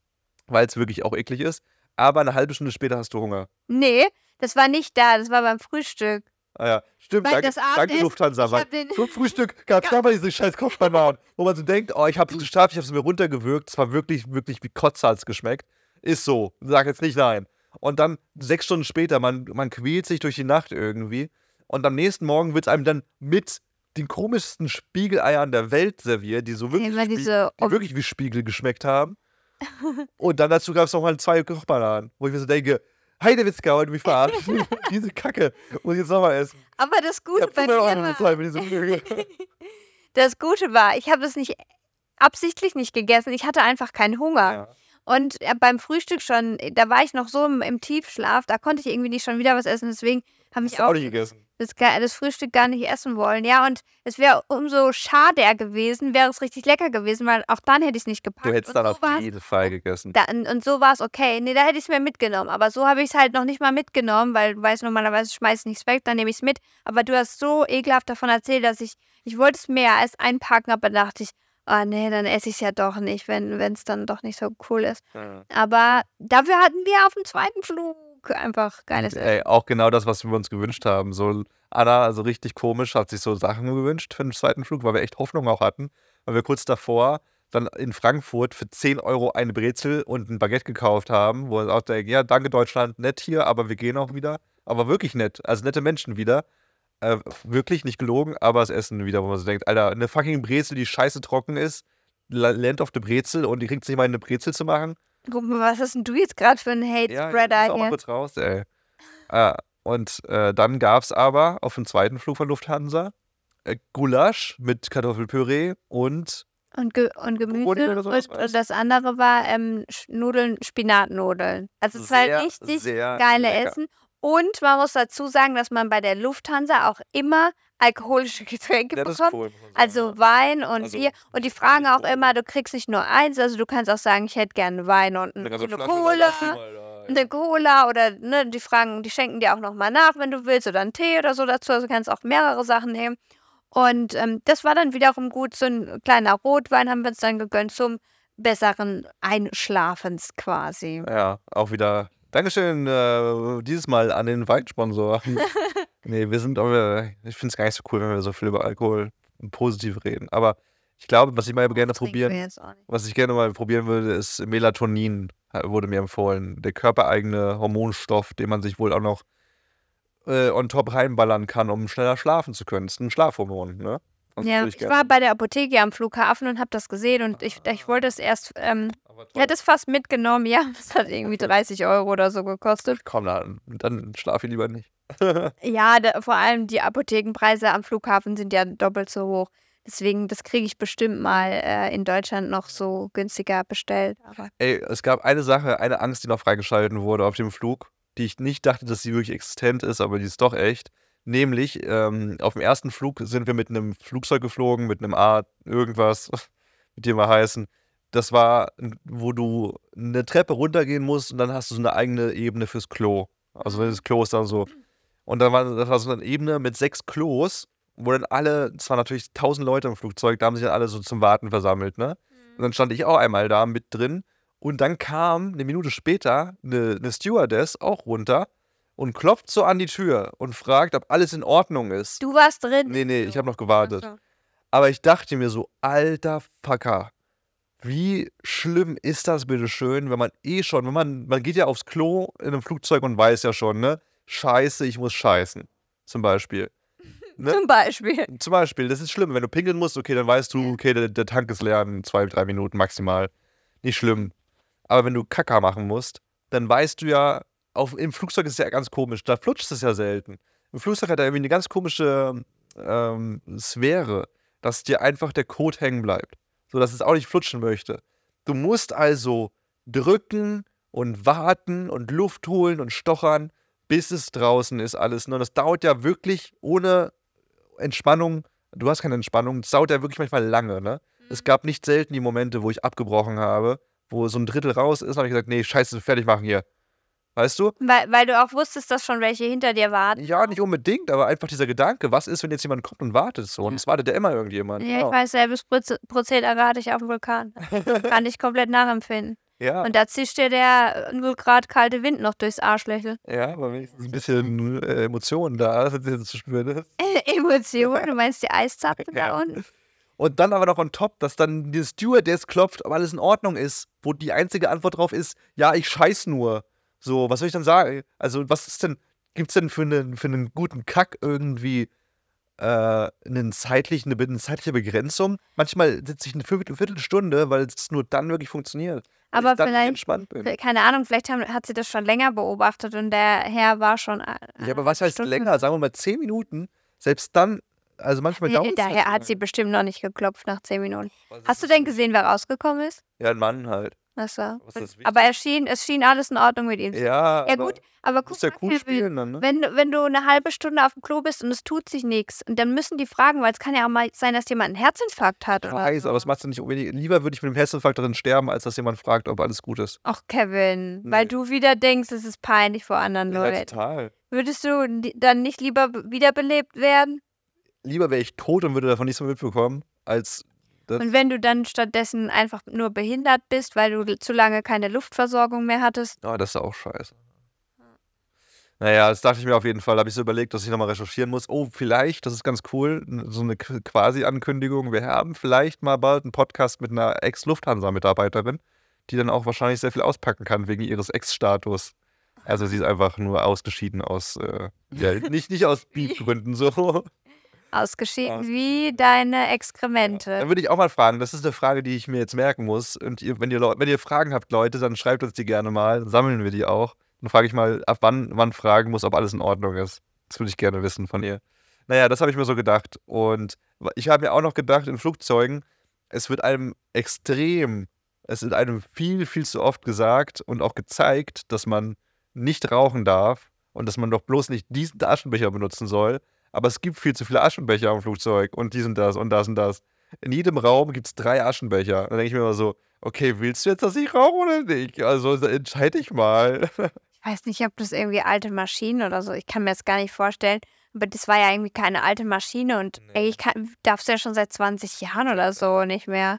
weil es wirklich auch eklig ist. Aber eine halbe Stunde später hast du Hunger. Nee, das war nicht da, das war beim Frühstück. Ah ja, stimmt. Weil Danke, das danke Abendessen- Lufthansa. den- zum Frühstück gab es da mal diese scheiß Kopfbananen, wo man so denkt, oh, ich habe es geschafft, ich habe es mir runtergewürgt. Es war wirklich, wirklich wie Kotzsalz geschmeckt. Ist so. Sag jetzt nicht nein. Und dann sechs Stunden später, man, man quält sich durch die Nacht irgendwie. Und am nächsten Morgen wird es einem dann mit den komischsten Spiegeleiern der Welt serviert, die so wirklich, Spie- diese die wirklich wie Spiegel geschmeckt haben. Und dann dazu gab es nochmal zwei Kochbananen, wo ich mir so denke, Heidewitzka, wollte mich verarschen. Diese Kacke muss ich jetzt nochmal essen. Aber das Gute bei 500 mir war, diese Flüge. das Gute war, ich habe es nicht absichtlich nicht gegessen. Ich hatte einfach keinen Hunger. Ja. Und äh, beim Frühstück schon, äh, da war ich noch so im, im Tiefschlaf, da konnte ich irgendwie nicht schon wieder was essen. Deswegen habe ich auch auch nicht gegessen. Das, das Frühstück gar nicht essen wollen. Ja, und es wäre umso schader gewesen, wäre es richtig lecker gewesen, weil auch dann hätte ich es nicht gepackt. Du hättest und dann so auf jeden Fall gegessen. Da, und und so war es okay. Nee, da hätte ich es mir mitgenommen. Aber so habe ich es halt noch nicht mal mitgenommen, weil du weißt, normalerweise schmeiß ich nichts weg, dann nehme ich es mit. Aber du hast so ekelhaft davon erzählt, dass ich, ich wollte es mehr als einpacken, aber dachte ich, oh nee, dann esse ich es ja doch nicht, wenn es dann doch nicht so cool ist. Ja. Aber dafür hatten wir auf dem zweiten Flug einfach geiles Essen. Ey, auch genau das, was wir uns gewünscht haben. So Anna, also richtig komisch, hat sich so Sachen gewünscht für den zweiten Flug, weil wir echt Hoffnung auch hatten. Weil wir kurz davor dann in Frankfurt für 10 Euro eine Brezel und ein Baguette gekauft haben, wo wir auch denken, ja, danke Deutschland, nett hier, aber wir gehen auch wieder. Aber wirklich nett, also nette Menschen wieder. Äh, wirklich nicht gelogen, aber das Essen wieder, wo man so denkt, Alter, eine fucking Brezel, die scheiße trocken ist, lernt auf der Brezel und die kriegt sich mal eine Brezel zu machen. Guck mal, was hast denn du jetzt gerade für einen Ja, ich muss Hate-Spreader mal hier? kurz raus, ey. Ah, und äh, dann gab es aber auf dem zweiten Flug von Lufthansa äh, Gulasch mit Kartoffelpüree und Und, Ge und Gemüse. oder Und, und das andere war ähm, Nudeln, Spinatnudeln. Also es sehr, richtig geile lecker. Essen. Und man muss dazu sagen, dass man bei der Lufthansa auch immer alkoholische Getränke Ja, bekommt. cool. Also ja. Wein und Also, Bier. Und die fragen auch immer, du kriegst nicht nur eins, also du kannst auch sagen, ich hätte gerne Wein und Eine Cola. Mal Eine. Cola oder ne, die fragen, die schenken dir auch nochmal nach, wenn du willst, oder einen Tee oder so dazu. Also du kannst auch mehrere Sachen nehmen. Und ähm, das war dann wiederum gut. So ein kleiner Rotwein haben wir uns dann gegönnt zum besseren Einschlafens quasi. Ja, auch wieder. Dankeschön äh, dieses Mal an den Weinsponsor. nee, wir sind aber. Ich finde es gar nicht so cool, wenn wir so viel über Alkohol positiv reden. Aber ich glaube, was ich mal gerne probieren. Was ich gerne mal probieren würde, ist Melatonin, wurde mir empfohlen. Der körpereigene Hormonstoff, den man sich wohl auch noch äh, on top reinballern kann, um schneller schlafen zu können. Das ist ein Schlafhormon, ne? Und das Ja, ich gerne- war bei der Apotheke am Flughafen und habe das gesehen und ich, ich wollte es erst, ähm, ich hätte es fast mitgenommen, ja, das hat irgendwie 30 Euro oder so gekostet. Komm, dann, dann schlaf ich lieber nicht. Ja, da, vor allem die Apothekenpreise am Flughafen sind ja doppelt so hoch. Deswegen, das kriege ich bestimmt mal äh, in Deutschland noch so günstiger bestellt. Aber Ey, es gab eine Sache, eine Angst, die noch freigeschalten wurde auf dem Flug, die ich nicht dachte, dass sie wirklich existent ist, aber die ist doch echt. Nämlich, ähm, auf dem ersten Flug sind wir mit einem Flugzeug geflogen, mit einem A, irgendwas, mit dem wir heißen. Das war, wo du eine Treppe runtergehen musst und dann hast du so eine eigene Ebene fürs Klo. Also das Klo ist dann so. Und dann war, das war so eine Ebene mit sechs Klos, wo dann alle, es waren natürlich tausend Leute im Flugzeug, da haben sich dann alle so zum Warten versammelt, ne? Und dann stand ich auch einmal da mit drin. Und dann kam eine Minute später eine, eine Stewardess auch runter und klopft so an die Tür und fragt, ob alles in Ordnung ist. Du warst drin. Nee, nee, ich habe noch gewartet. so. Aber ich dachte mir so, alter Fucker, wie schlimm ist das bitte schön, wenn man eh schon, wenn man, man geht ja aufs Klo in einem Flugzeug und weiß ja schon, ne? Scheiße, ich muss scheißen. Zum Beispiel. Ne? Zum Beispiel. Zum Beispiel, das ist schlimm. Wenn du pinkeln musst, okay, dann weißt du, okay, der, der Tank ist leer in zwei, drei Minuten maximal. Nicht schlimm. Aber wenn du Kacker machen musst, dann weißt du ja, auf, im Flugzeug ist es ja ganz komisch. Da flutscht es ja selten. Im Flugzeug hat er irgendwie eine ganz komische ähm, Sphäre, dass dir einfach der Kot hängen bleibt. So dass es auch nicht flutschen möchte. Du musst also drücken und warten und Luft holen und stochern, bis es draußen ist alles. Und das dauert ja wirklich ohne Entspannung. Du hast keine Entspannung. Es dauert ja wirklich manchmal lange, ne? Es gab nicht selten die Momente, wo ich abgebrochen habe, wo so ein Drittel raus ist, habe ich gesagt, nee, scheiße, fertig machen hier. Weißt du? Weil, weil du auch wusstest, dass schon welche hinter dir warten. Ja, nicht unbedingt, aber einfach dieser Gedanke, was ist, wenn jetzt jemand kommt und wartet so? Und es wartet ja immer irgendjemand. Ja, Genau. ich weiß, selbes Proze- Prozedere hatte ich auf dem Vulkan. Kann ich komplett nachempfinden. Ja, Und da zischt dir der 0 Grad kalte Wind noch durchs Arschlöchel. ja, aber wenigstens ein bisschen äh, Emotionen da, dass du zu spüren ist. Emotionen, du meinst die Eiszapfen Ja. da unten? Und dann aber noch on top, dass dann die Stewardess klopft, ob alles in Ordnung ist, wo die einzige Antwort drauf ist, ja, ich scheiß nur. So, was soll ich dann sagen? Also, was ist denn, gibt's denn für einen, für einen guten Kack irgendwie äh, einen zeitlichen, eine, eine zeitliche Begrenzung? Manchmal sitze ich eine Viertel- Viertelstunde, weil es nur dann wirklich funktioniert. Aber vielleicht-. Keine Ahnung, vielleicht haben, hat sie das schon länger beobachtet und der Herr war schon. äh, Ja, aber was heißt Stunden- länger? Sagen wir mal zehn Minuten. Selbst dann, also manchmal dauert es. Daher hat sie bestimmt noch nicht geklopft nach 10 Minuten. Hast du denn gesehen, wer rausgekommen ist? Ja, ein Mann halt. Das Aber er schien, es schien alles in Ordnung mit ihm. Ja, Ja, gut, aber du guck mal, cool spielen dann, ne? wenn, du- wenn du eine halbe Stunde auf dem Klo bist und es tut sich nichts, und dann müssen die fragen, weil es kann ja auch mal sein, dass jemand einen Herzinfarkt hat. Ich weiß, so. aber es macht ja nicht unbedingt. Lieber würde ich mit dem Herzinfarkt darin sterben, als dass jemand fragt, ob alles gut ist. Ach, Kevin, weil Nee. du wieder denkst, es ist peinlich vor anderen Ja, Leuten. total. Würdest du dann nicht lieber wiederbelebt werden? Lieber wäre ich tot und würde davon nichts mehr mitbekommen, als. Das, Und wenn du dann stattdessen einfach nur behindert bist, weil du zu lange keine Luftversorgung mehr hattest? oh, das ist auch scheiße. Naja, das dachte ich mir auf jeden Fall. Da habe ich so überlegt, dass ich nochmal recherchieren muss. Oh, vielleicht, das ist ganz cool, so eine Qu- Quasi-Ankündigung. Wir haben vielleicht mal bald einen Podcast mit einer Ex-Lufthansa-Mitarbeiterin, die dann auch wahrscheinlich sehr viel auspacken kann wegen ihres Ex-Status. Also sie ist einfach nur ausgeschieden aus, äh, ja, nicht, nicht aus Beef-Gründen so. Ausgeschieden Aus- wie deine Dann Exkremente. würde ich auch mal fragen, das ist eine Frage, die ich mir jetzt merken muss. Und ihr, wenn, ihr, wenn ihr Fragen habt, Leute, dann schreibt uns die gerne mal, dann sammeln wir die auch. Dann frage ich mal, ab wann man fragen muss, ob alles in Ordnung ist. Das würde ich gerne wissen von ihr. Naja, das habe ich mir so gedacht. Und ich habe mir auch noch gedacht, in Flugzeugen, es wird einem extrem, es wird einem viel, viel zu oft gesagt und auch gezeigt, dass man nicht rauchen darf und dass man doch bloß nicht diesen Aschenbecher benutzen soll. Aber es gibt viel zu viele Aschenbecher am Flugzeug und dies und das und das und das. In jedem Raum gibt es drei Aschenbecher. Dann denke ich mir immer so, okay, willst du jetzt, dass ich rauche oder nicht? Also entscheide ich mal. Ich weiß nicht, ob das irgendwie alte Maschinen oder so, ich kann mir das gar nicht vorstellen. Aber das war ja irgendwie keine alte Maschine und Nee. eigentlich kann, darfst du ja schon seit 20 Jahren oder so nicht mehr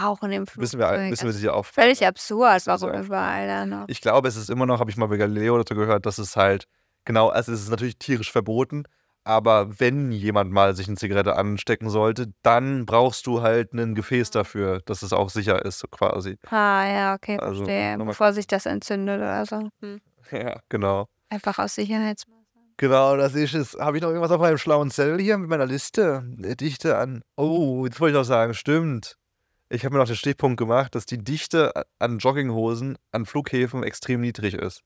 rauchen im Flugzeug. Müssen wir, müssen wir Also sie auch. völlig absurd, warum auch- überall da noch. Ich glaube, es ist immer noch, habe ich mal bei Galileo dazu gehört, dass es halt, genau, also es ist natürlich tierisch verboten, aber wenn jemand mal sich eine Zigarette anstecken sollte, dann brauchst du halt ein Gefäß dafür, dass es auch sicher ist, so quasi. Ah, ja, okay, Also, verstehe. Bevor sich das entzündet oder so. Hm. Ja, genau. Einfach aus Sicherheitsmaßnahmen. Genau, das ist es. Habe ich noch irgendwas auf meinem schlauen Zettel hier mit meiner Liste? Äh, Dichte an. Oh, jetzt wollte ich noch sagen, stimmt. Ich habe mir noch den Stichpunkt gemacht, dass die Dichte an Jogginghosen an Flughäfen extrem niedrig ist.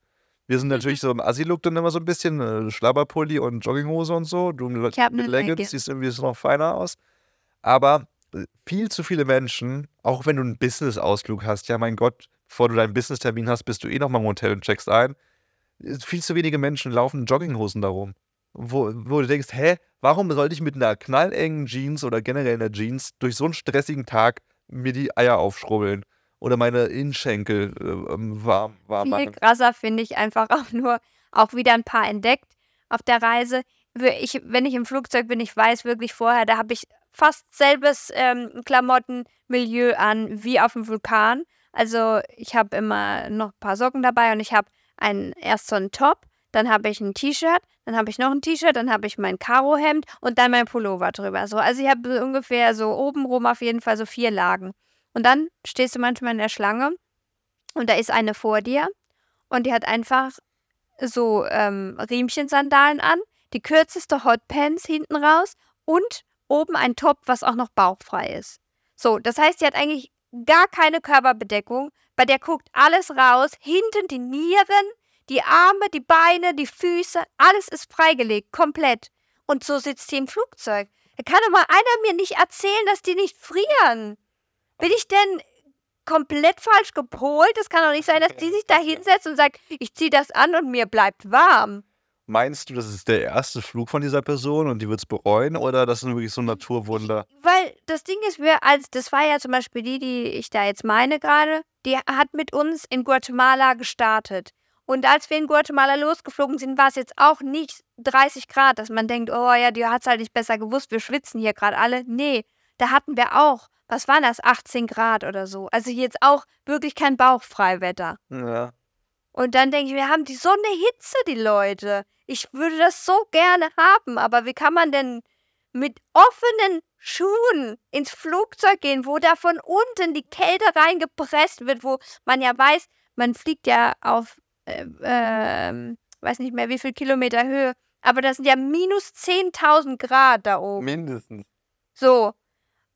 Wir sind natürlich so im Assi-Look dann immer so ein bisschen, äh, Schlabberpulli und Jogginghose und so. Du mit ne Leggings siehst irgendwie so noch feiner aus. Aber äh, viel zu viele Menschen, auch wenn du einen Business-Ausflug hast, ja mein Gott, bevor du deinen Business-Termin hast, bist du eh noch mal im Hotel und checkst ein. Viel zu wenige Menschen laufen in Jogginghosen darum. Wo, wo du denkst, hä, warum sollte ich mit einer knallengen Jeans oder generell einer Jeans durch so einen stressigen Tag mir die Eier aufschrubbeln oder meine Innenschenkel äh, ähm, warm, warm Viel machen? krasser finde ich einfach auch nur, auch wieder ein paar entdeckt auf der Reise. Ich, wenn ich im Flugzeug bin, ich weiß wirklich vorher, da habe ich fast selbes ähm, Klamottenmilieu an wie auf dem Vulkan. Also ich habe immer noch ein paar Socken dabei und ich habe einen, erst so einen Top, dann habe ich ein T-Shirt, dann habe ich noch ein T-Shirt, dann habe ich mein Karohemd und dann mein Pullover drüber. So, also ich habe ungefähr so obenrum auf jeden Fall so vier Lagen. Und dann stehst du manchmal in der Schlange und da ist eine vor dir und die hat einfach so ähm, Riemchensandalen an, die kürzeste Hotpants hinten raus und oben ein Top, was auch noch bauchfrei ist. So, das heißt, sie hat eigentlich gar keine Körperbedeckung, bei der guckt alles raus, hinten die Nieren, die Arme, die Beine, die Füße, alles ist freigelegt, komplett. Und so sitzt sie im Flugzeug. Da kann doch mal einer mir nicht erzählen, dass die nicht frieren. Bin ich denn komplett falsch gepolt? Das kann doch nicht sein, dass die sich da hinsetzt und sagt, ich ziehe das an und mir bleibt warm. Meinst du, das ist der erste Flug von dieser Person und die wird es bereuen oder das sind wirklich so Naturwunder? Weil das Ding ist, wir als das war ja zum Beispiel die, die ich da jetzt meine gerade, die hat mit uns in Guatemala gestartet. Und als wir in Guatemala losgeflogen sind, war es jetzt auch nicht 30 Grad, dass man denkt, oh ja, die hat es halt nicht besser gewusst, wir schwitzen hier gerade alle. Nee, da hatten wir auch, was waren das, 18 Grad oder so. Also jetzt auch wirklich kein Bauchfreiwetter. Ja. Und dann denke ich, wir haben die so eine Hitze, die Leute. Ich würde das so gerne haben, aber wie kann man denn mit offenen Schuhen ins Flugzeug gehen, wo da von unten die Kälte reingepresst wird, wo man ja weiß, man fliegt ja auf, äh, äh, weiß nicht mehr wie viel Kilometer Höhe, aber das sind ja minus 10.000 Grad da oben. Mindestens. So,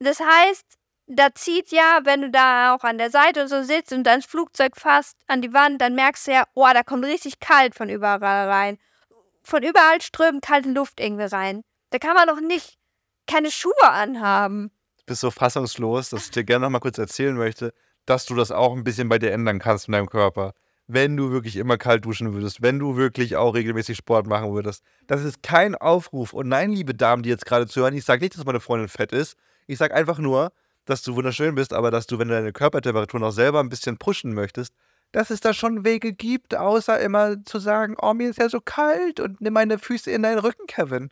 das heißt, da zieht ja, wenn du da auch an der Seite und so sitzt und das Flugzeug fast an die Wand, dann merkst du ja, oh, da kommt richtig kalt von überall rein von überall strömt kalte Luft irgendwie rein. Da kann man doch nicht keine Schuhe anhaben. Du bist so fassungslos, dass ich dir gerne noch mal kurz erzählen möchte, dass du das auch ein bisschen bei dir ändern kannst in deinem Körper. Wenn du wirklich immer kalt duschen würdest, wenn du wirklich auch regelmäßig Sport machen würdest. Das ist kein Aufruf. Und nein, liebe Damen, die jetzt gerade zuhören, ich sage nicht, dass meine Freundin fett ist. Ich sage einfach nur, dass du wunderschön bist, aber dass du, wenn du deine Körpertemperatur noch selber ein bisschen pushen möchtest, dass es da schon Wege gibt, außer immer zu sagen, oh, mir ist ja so kalt und nimm meine Füße in deinen Rücken, Kevin.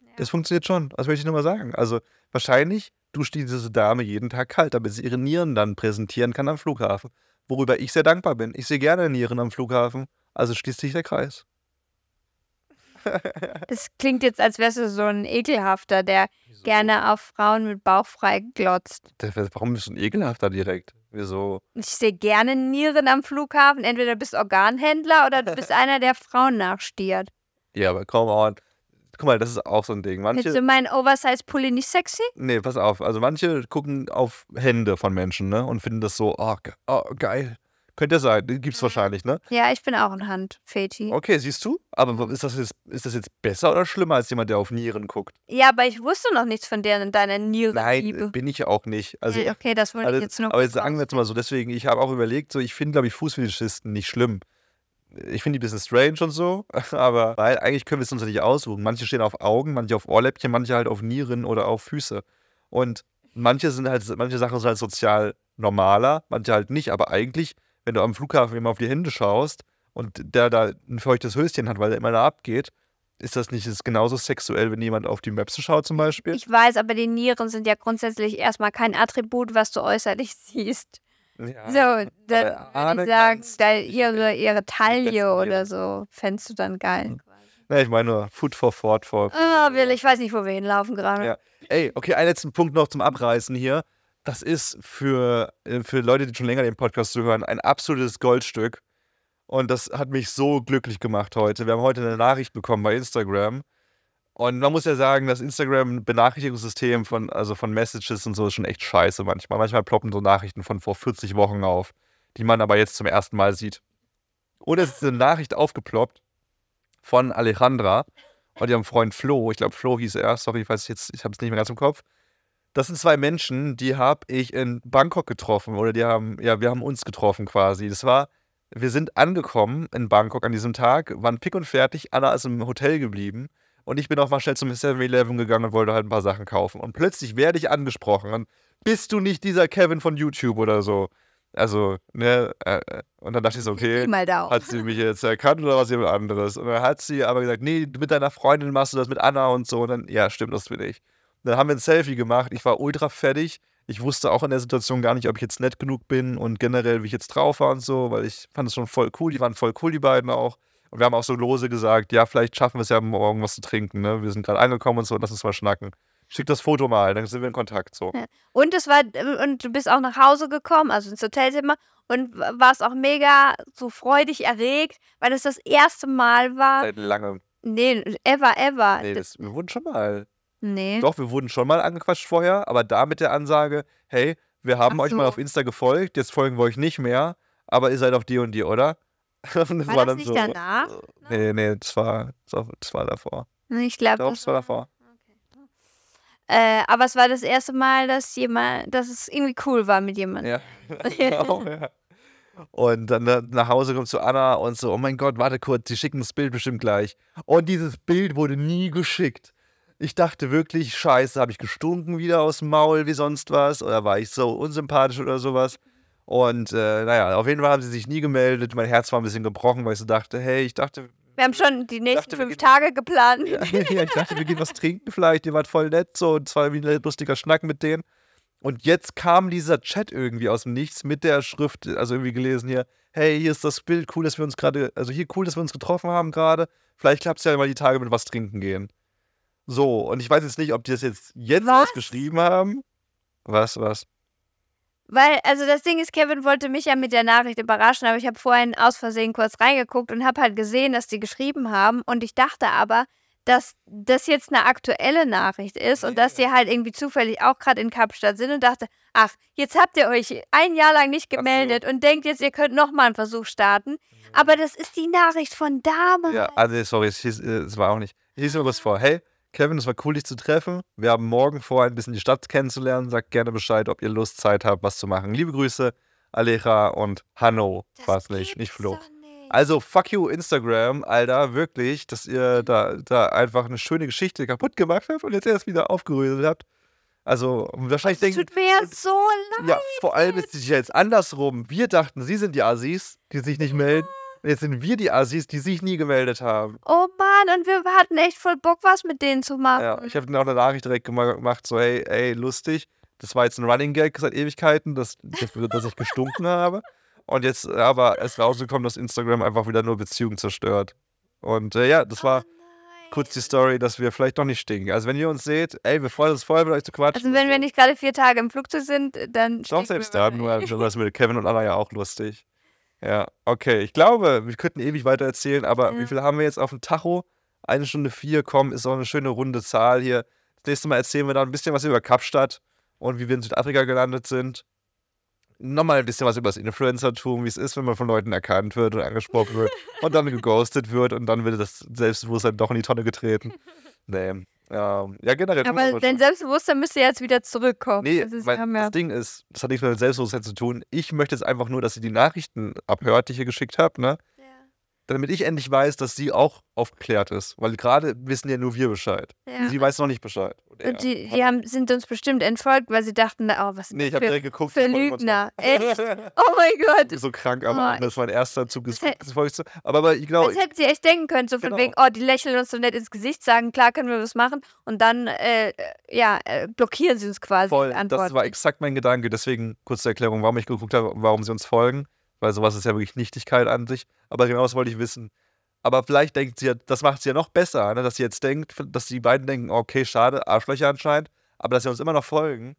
Ja. Das funktioniert schon, das möchte ich nur mal sagen. Also wahrscheinlich duscht diese Dame jeden Tag kalt, damit sie ihre Nieren dann präsentieren kann am Flughafen. Worüber ich sehr dankbar bin. Ich sehe gerne Nieren am Flughafen, also schließt sich der Kreis. Das klingt jetzt, als wärst du so ein Ekelhafter, der Wieso? gerne auf Frauen mit Bauch frei glotzt. Warum bist du ein Ekelhafter direkt? Wieso? Ich sehe gerne Nieren am Flughafen. Entweder du bist Organhändler oder du bist einer, der Frauen nachstiert. Ja, aber komm on. Guck mal, das ist auch so ein Ding. Manche, Findest du meinen Oversize-Pulli nicht sexy? Nee, pass auf. Also manche gucken auf Hände von Menschen, ne? Und finden das so, oh, oh geil. Könnte ja sein, gibt's wahrscheinlich, ne? Ja, ich bin auch ein Handfeti. Okay, siehst du? Aber ist das, jetzt, ist das jetzt besser oder schlimmer als jemand, der auf Nieren guckt? Ja, aber ich wusste noch nichts von der, deiner Nierenliebe. Nein, bin ich auch nicht. Also, ja, okay, das wollte also, ich jetzt nur Aber jetzt sagen wir jetzt mal so, deswegen, ich habe auch überlegt, so, ich finde, glaube ich, Fußfetischisten nicht schlimm. Ich finde die ein bisschen strange und so, aber weil eigentlich können wir es uns ja nicht aussuchen. Manche stehen auf Augen, manche auf Ohrläppchen, manche halt auf Nieren oder auf Füße. Und manche sind halt, manche Sachen sind halt sozial normaler, manche halt nicht, aber eigentlich wenn du am Flughafen immer auf die Hände schaust und der da ein feuchtes Höschen hat, weil er immer da abgeht, ist das nicht ist genauso sexuell, wenn jemand auf die Möpse schaut zum Beispiel? Ich weiß, aber die Nieren sind ja grundsätzlich erstmal kein Attribut, was du äußerlich siehst. Ja, so, dann würde ich sagen, da ihre, ihre Taille oder so, fändest du dann geil. Hm. Ja, ich meine nur Food for Thought. For ah, Will, ich weiß nicht, wo wir hinlaufen gerade. Ja. Ey, okay, einen letzten Punkt noch zum Abreißen hier das ist für, äh, für Leute, die schon länger den Podcast zuhören, ein absolutes Goldstück. Und das hat mich so glücklich gemacht heute. Wir haben heute eine Nachricht bekommen bei Instagram. Und man muss ja sagen, das Instagram-Benachrichtigungssystem von, also von Messages und so ist schon echt scheiße manchmal. Manchmal ploppen so Nachrichten von vor 40 Wochen auf, die man aber jetzt zum ersten Mal sieht. Und es ist eine Nachricht aufgeploppt von Alejandra und ihrem Freund Flo. Ich glaube, Flo hieß er. Sorry, ich weiß jetzt, ich habe es nicht mehr ganz im Kopf. Das sind zwei Menschen, die habe ich in Bangkok getroffen oder die haben, ja, wir haben uns getroffen quasi. Das war, wir sind angekommen in Bangkok an diesem Tag, waren pick und fertig, Anna ist im Hotel geblieben und ich bin auch mal schnell zum 7-Eleven gegangen und wollte halt ein paar Sachen kaufen. Und plötzlich werde ich angesprochen und bist du nicht dieser Kevin von YouTube oder so? Also, ne, äh, äh und dann dachte ich so, okay, hat sie mich jetzt erkannt oder was jemand anderes? Und dann hat sie aber gesagt, nee, mit deiner Freundin machst du das mit Anna und so. Und dann, ja, stimmt, das bin ich. Dann haben wir ein Selfie gemacht. Ich war ultra fertig. Ich wusste auch in der Situation gar nicht, ob ich jetzt nett genug bin und generell, wie ich jetzt drauf war und so, weil ich fand es schon voll cool. Die waren voll cool, die beiden auch. Und wir haben auch so lose gesagt, ja, vielleicht schaffen wir es ja morgen was zu trinken, ne? Wir sind gerade angekommen und so, lass uns mal schnacken. Schick das Foto mal, dann sind wir in Kontakt. So. Ja. Und es war, und du bist auch nach Hause gekommen, also ins Hotelzimmer, und warst auch mega so freudig erregt, weil es das erste Mal war. Seit langem. Nee, ever, ever. Nee, das, wir wurden schon mal. Nee. Doch, wir wurden schon mal angequatscht vorher, aber da mit der Ansage, hey, wir haben Ach euch mal so. auf Insta gefolgt, jetzt folgen wir euch nicht mehr, aber ihr seid auf die und die, oder? Das War das nicht danach? Nee, nee, das war, das war, das war davor. Ich glaube, Doch, das war davor. Äh, aber es war das erste Mal, dass jemand, dass es irgendwie cool war mit jemandem. Ja, genau, ja. Und dann na- nach Hause kommt zu Anna und so, oh mein Gott, warte kurz, die schicken das Bild bestimmt gleich. Und dieses Bild wurde nie geschickt. Ich dachte wirklich, scheiße, habe ich gestunken wieder aus dem Maul wie sonst was? Oder war ich so unsympathisch oder sowas? Und äh, naja, auf jeden Fall haben sie sich nie gemeldet. Mein Herz war ein bisschen gebrochen, weil ich so dachte, hey, ich dachte, Wir haben schon die nächsten dachte, fünf gehen- Tage geplant. ja, ja, ich dachte, wir gehen was trinken vielleicht. Ihr wart voll nett so und es war irgendwie ein lustiger Schnack mit denen. Und jetzt kam dieser Chat irgendwie aus dem Nichts mit der Schrift, also irgendwie gelesen hier, hey, hier ist das Bild, cool, dass wir uns gerade, also hier cool, dass wir uns getroffen haben gerade. Vielleicht klappt es ja mal die Tage mit was trinken gehen. So, und ich weiß jetzt nicht, ob die das jetzt jetzt Was? erst geschrieben haben. Was, was? Weil, also das Ding ist, Kevin wollte mich ja mit der Nachricht überraschen, aber ich habe vorhin aus Versehen kurz reingeguckt und habe halt gesehen, dass die geschrieben haben. Und ich dachte aber, dass das jetzt eine aktuelle Nachricht ist und dass die halt irgendwie zufällig auch gerade in Kapstadt sind und dachte, ach, jetzt habt ihr euch ein Jahr lang nicht Ach so. gemeldet und denkt jetzt, ihr könnt nochmal einen Versuch starten. Aber das ist die Nachricht von damals. Ja, also sorry, es, hieß, äh, es war auch nicht. Ich lese mir was vor. Hey, Kevin, es war cool, dich zu treffen. Wir haben morgen vor, ein bisschen die Stadt kennenzulernen. Sagt gerne Bescheid, ob ihr Lust, Zeit habt, was zu machen. Liebe Grüße, Aleja und Hanno. War es nicht, nicht Flo. Also, fuck you, Instagram, Alter, wirklich, dass ihr da, da einfach eine schöne Geschichte kaputt gemacht habt und jetzt erst wieder aufgerührt habt. Also, wahrscheinlich denken. tut mir jetzt so leid. Ja, vor allem ist es ja jetzt andersrum. Wir dachten, sie sind die Assis, die sich nicht melden. Und Jetzt sind wir die Assis, die sich nie gemeldet haben. Oh Mann, und wir hatten echt voll Bock, was mit denen zu machen. Ja, ich habe dann auch eine Nachricht direkt gema- gemacht, so, hey, ey, lustig. Das war jetzt ein Running Gag seit Ewigkeiten, dass, dass, dass ich gestunken habe. Und jetzt aber ist rausgekommen, dass Instagram einfach wieder nur Beziehungen zerstört. Und äh, ja, das war Oh nein. kurz die Story, dass wir vielleicht doch nicht stinken. Also wenn ihr uns seht, ey, wir freuen uns voll, mit euch zu quatschen. Also wenn wir nicht gerade vier Tage im Flugzeug sind, dann. Doch, selbst da, nur das mit Kevin und Anna ja auch lustig. Ja, okay. Ich glaube, wir könnten ewig weiter erzählen, aber Ja. wie viel haben wir jetzt auf dem Tacho? Eine Stunde vier, komm, ist auch eine schöne runde Zahl hier. Das nächste Mal erzählen wir dann ein bisschen was über Kapstadt und wie wir in Südafrika gelandet sind. Nochmal ein bisschen was über das Influencertum, wie es ist, wenn man von Leuten erkannt wird und angesprochen wird und dann geghostet wird und dann wird das Selbstbewusstsein doch in die Tonne getreten. Nee. Ähm, ja, generell. Aber dein Selbstbewusstsein müsste jetzt wieder zurückkommen. Nee, das ist, ja, das Ding ist, das hat nichts mehr mit Selbstbewusstsein zu tun. Ich möchte jetzt einfach nur, dass sie die Nachrichten abhört, die ich ihr geschickt habe, ne? Damit ich endlich weiß, dass sie auch aufgeklärt ist. Weil gerade wissen ja nur wir Bescheid. ja. Sie weiß noch nicht Bescheid. Und Und die, die haben, sind uns bestimmt entfolgt, weil sie dachten, oh, was nee, ich das für, direkt geguckt. für Lügner. Echt? Oh mein Gott. so krank am Oh, Abend. Das war mein erster Zug das Volks. Aber, aber genau, Als hätten sie echt denken können, so von Genau. wegen, oh, die lächeln uns so nett ins Gesicht, sagen, klar können wir was machen und dann, äh, äh, ja, äh, blockieren sie uns quasi voll, das war exakt mein Gedanke. Deswegen kurze Erklärung, warum ich geguckt habe, warum sie uns folgen. Weil sowas ist ja wirklich Nichtigkeit an sich. Aber genau das wollte ich wissen. Aber vielleicht denkt sie ja, das macht sie ja noch besser, ne? dass sie jetzt denkt, dass die beiden denken, okay, schade, Arschlöcher anscheinend, aber dass sie uns immer noch folgen.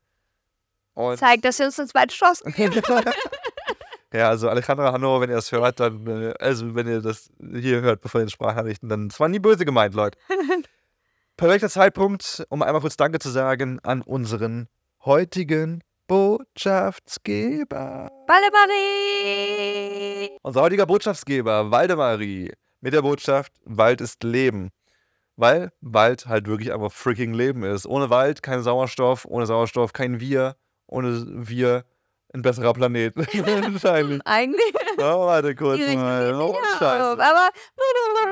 Und Zeigt, dass sie uns eine zweite Chance geben. ja, also Alejandra Hanno, wenn ihr das hört, dann, äh, also wenn ihr das hier hört, bevor ihr den Sprachnachrichten, dann, es war nie böse gemeint, Leute. Perfekter Zeitpunkt, um einmal kurz Danke zu sagen an unseren heutigen Botschaftsgeber. Ballermarie! Unser heutiger Botschaftsgeber, Waldemari, mit der Botschaft, Wald ist Leben. Weil Wald halt wirklich einfach freaking Leben ist. Ohne Wald kein Sauerstoff, ohne Sauerstoff kein Wir, ohne Wir ein besserer Planet. Wahrscheinlich. Eigentlich. Oh, warte kurz mal. Oh, Scheiße. aber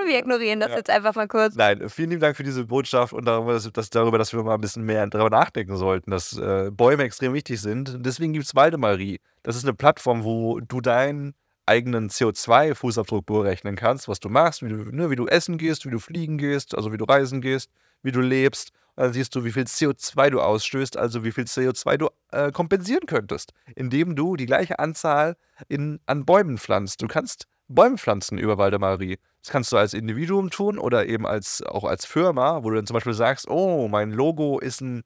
wir ignorieren das Ja. jetzt einfach mal kurz. Nein, vielen lieben Dank für diese Botschaft und darüber, dass, dass, darüber, dass wir mal ein bisschen mehr darüber nachdenken sollten, dass äh, Bäume extrem wichtig sind. Deswegen gibt es Waldemarie. Das ist eine Plattform, wo du deinen eigenen CO2-Fußabdruck berechnen kannst, was du machst, wie du, ne, wie du essen gehst, wie du fliegen gehst, also wie du reisen gehst, wie du lebst. Und dann siehst du, wie viel CO2 du ausstößt, also wie viel CO2 du äh, kompensieren könntest, indem du die gleiche Anzahl in, an Bäumen pflanzt. Du kannst Bäume pflanzen über Waldemarie. Das kannst du als Individuum tun oder eben als, auch als Firma, wo du dann zum Beispiel sagst, oh, mein Logo ist ein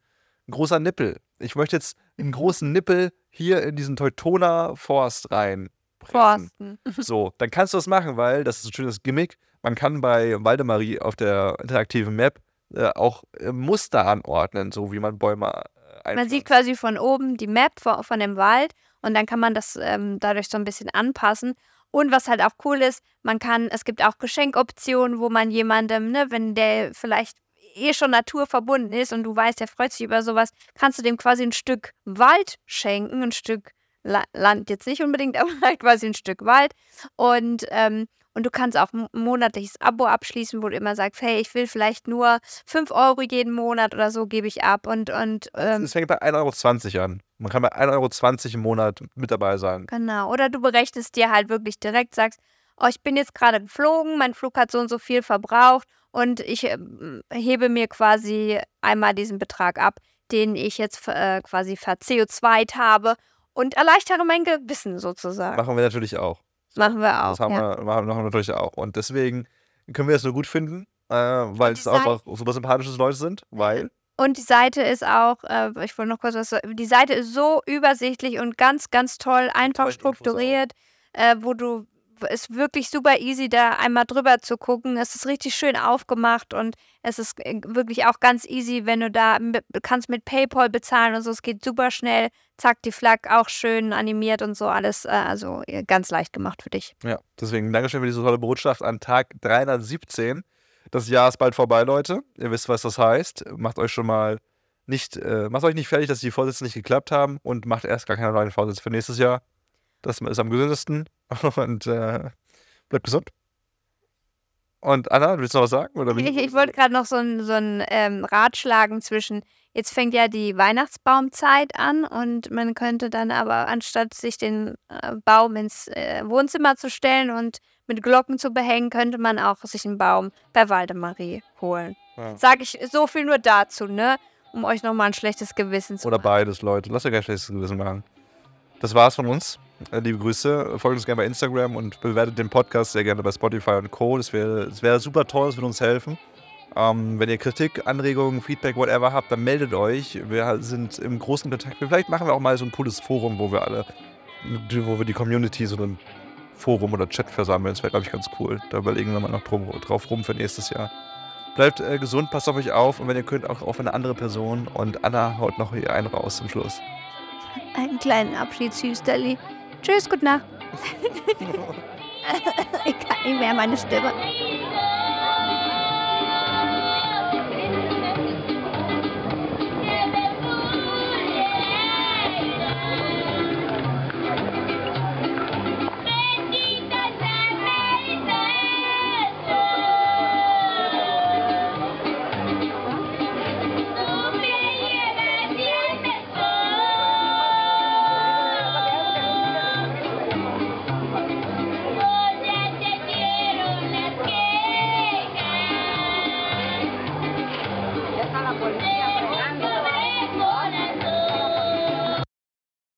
großer Nippel. Ich möchte jetzt einen großen Nippel hier in diesen Teutona Forst rein. Forsten. So, dann kannst du das machen, weil das ist ein schönes Gimmick. Man kann bei Waldemarie auf der interaktiven Map äh, auch äh, Muster anordnen, so wie man Bäume äh, einpflanzt. Man sieht quasi von oben die Map von, von dem Wald und dann kann man das ähm, dadurch so ein bisschen anpassen. Und was halt auch cool ist, man kann, es gibt auch Geschenkoptionen, wo man jemandem, ne, wenn der vielleicht eh schon naturverbunden ist und du weißt, der freut sich über sowas, kannst du dem quasi ein Stück Wald schenken, ein Stück La Land jetzt nicht unbedingt, aber halt quasi ein Stück Wald. Und, ähm, und du kannst auch ein monatliches Abo abschließen, wo du immer sagst, hey, ich will vielleicht nur 5 Euro jeden Monat oder so gebe ich ab. Und, und ähm, Es fängt bei 1,20 Euro an. Man kann bei 1,20 Euro im Monat mit dabei sein. Genau. Oder du berechnest dir halt wirklich direkt, sagst, oh, ich bin jetzt gerade geflogen, mein Flug hat so und so viel verbraucht und ich äh, hebe mir quasi einmal diesen Betrag ab, den ich jetzt äh, quasi ver-CO2 habe und erleichtere mein Gewissen sozusagen. Machen wir natürlich auch. Machen wir auch. Das haben, ja. wir, machen wir natürlich auch. Und deswegen können wir es nur gut finden, äh, weil es einfach super sympathische Leute sind, weil Und die Seite ist auch, äh, ich wollte noch kurz was sagen, die Seite ist so übersichtlich und ganz, ganz toll, einfach strukturiert, äh, wo du, ist wirklich super easy, da einmal drüber zu gucken. Es ist richtig schön aufgemacht und es ist äh, wirklich auch ganz easy, wenn du da, mit, kannst mit PayPal bezahlen und so, es geht super schnell. Zack, die Flagg auch schön animiert und so alles, äh, also äh, ganz leicht gemacht für dich. Ja, deswegen Dankeschön für diese tolle Botschaft an Tag 317. Das Jahr ist bald vorbei, Leute. Ihr wisst, was das heißt. Macht euch schon mal nicht, äh, macht euch nicht fertig, dass die Vorsätze nicht geklappt haben und macht erst gar keine neuen Vorsätze für nächstes Jahr. Das ist am gesündesten. Und äh, bleibt gesund. Und Anna, willst du noch was sagen? Oder Ich, ich wollte gerade noch so einen so ein, ähm, Rat schlagen zwischen, jetzt fängt ja die Weihnachtsbaumzeit an und man könnte dann aber, anstatt sich den äh, Baum ins äh, Wohnzimmer zu stellen und mit Glocken zu behängen, könnte man auch sich einen Baum bei Waldemarie holen. Ja. Sag ich so viel nur dazu, ne? Um euch nochmal ein schlechtes Gewissen zu Oder machen. beides, Leute. Lasst euch kein schlechtes Gewissen machen. Das war's von uns. Äh, Liebe Grüße. Folgt uns gerne bei Instagram und bewertet den Podcast sehr gerne bei Spotify und Co. Das wäre wäre super toll, das würde uns helfen. Ähm, wenn ihr Kritik, Anregungen, Feedback, whatever habt, dann meldet euch. Wir sind im großen Kontakt. Vielleicht machen wir auch mal so ein cooles Forum, wo wir alle, wo wir die Community so ein Forum oder Chat versammeln. Das wäre, glaube ich, ganz cool. Da überlegen wir mal noch drum, drauf rum für nächstes Jahr. Bleibt äh, gesund, passt auf euch auf und wenn ihr könnt, auch auf eine andere Person. Und Anna haut noch hier einen raus zum Schluss. Einen kleinen Abschiedshüsterli. Tschüss, gute Nacht. ich kann nicht mehr meine Stimme.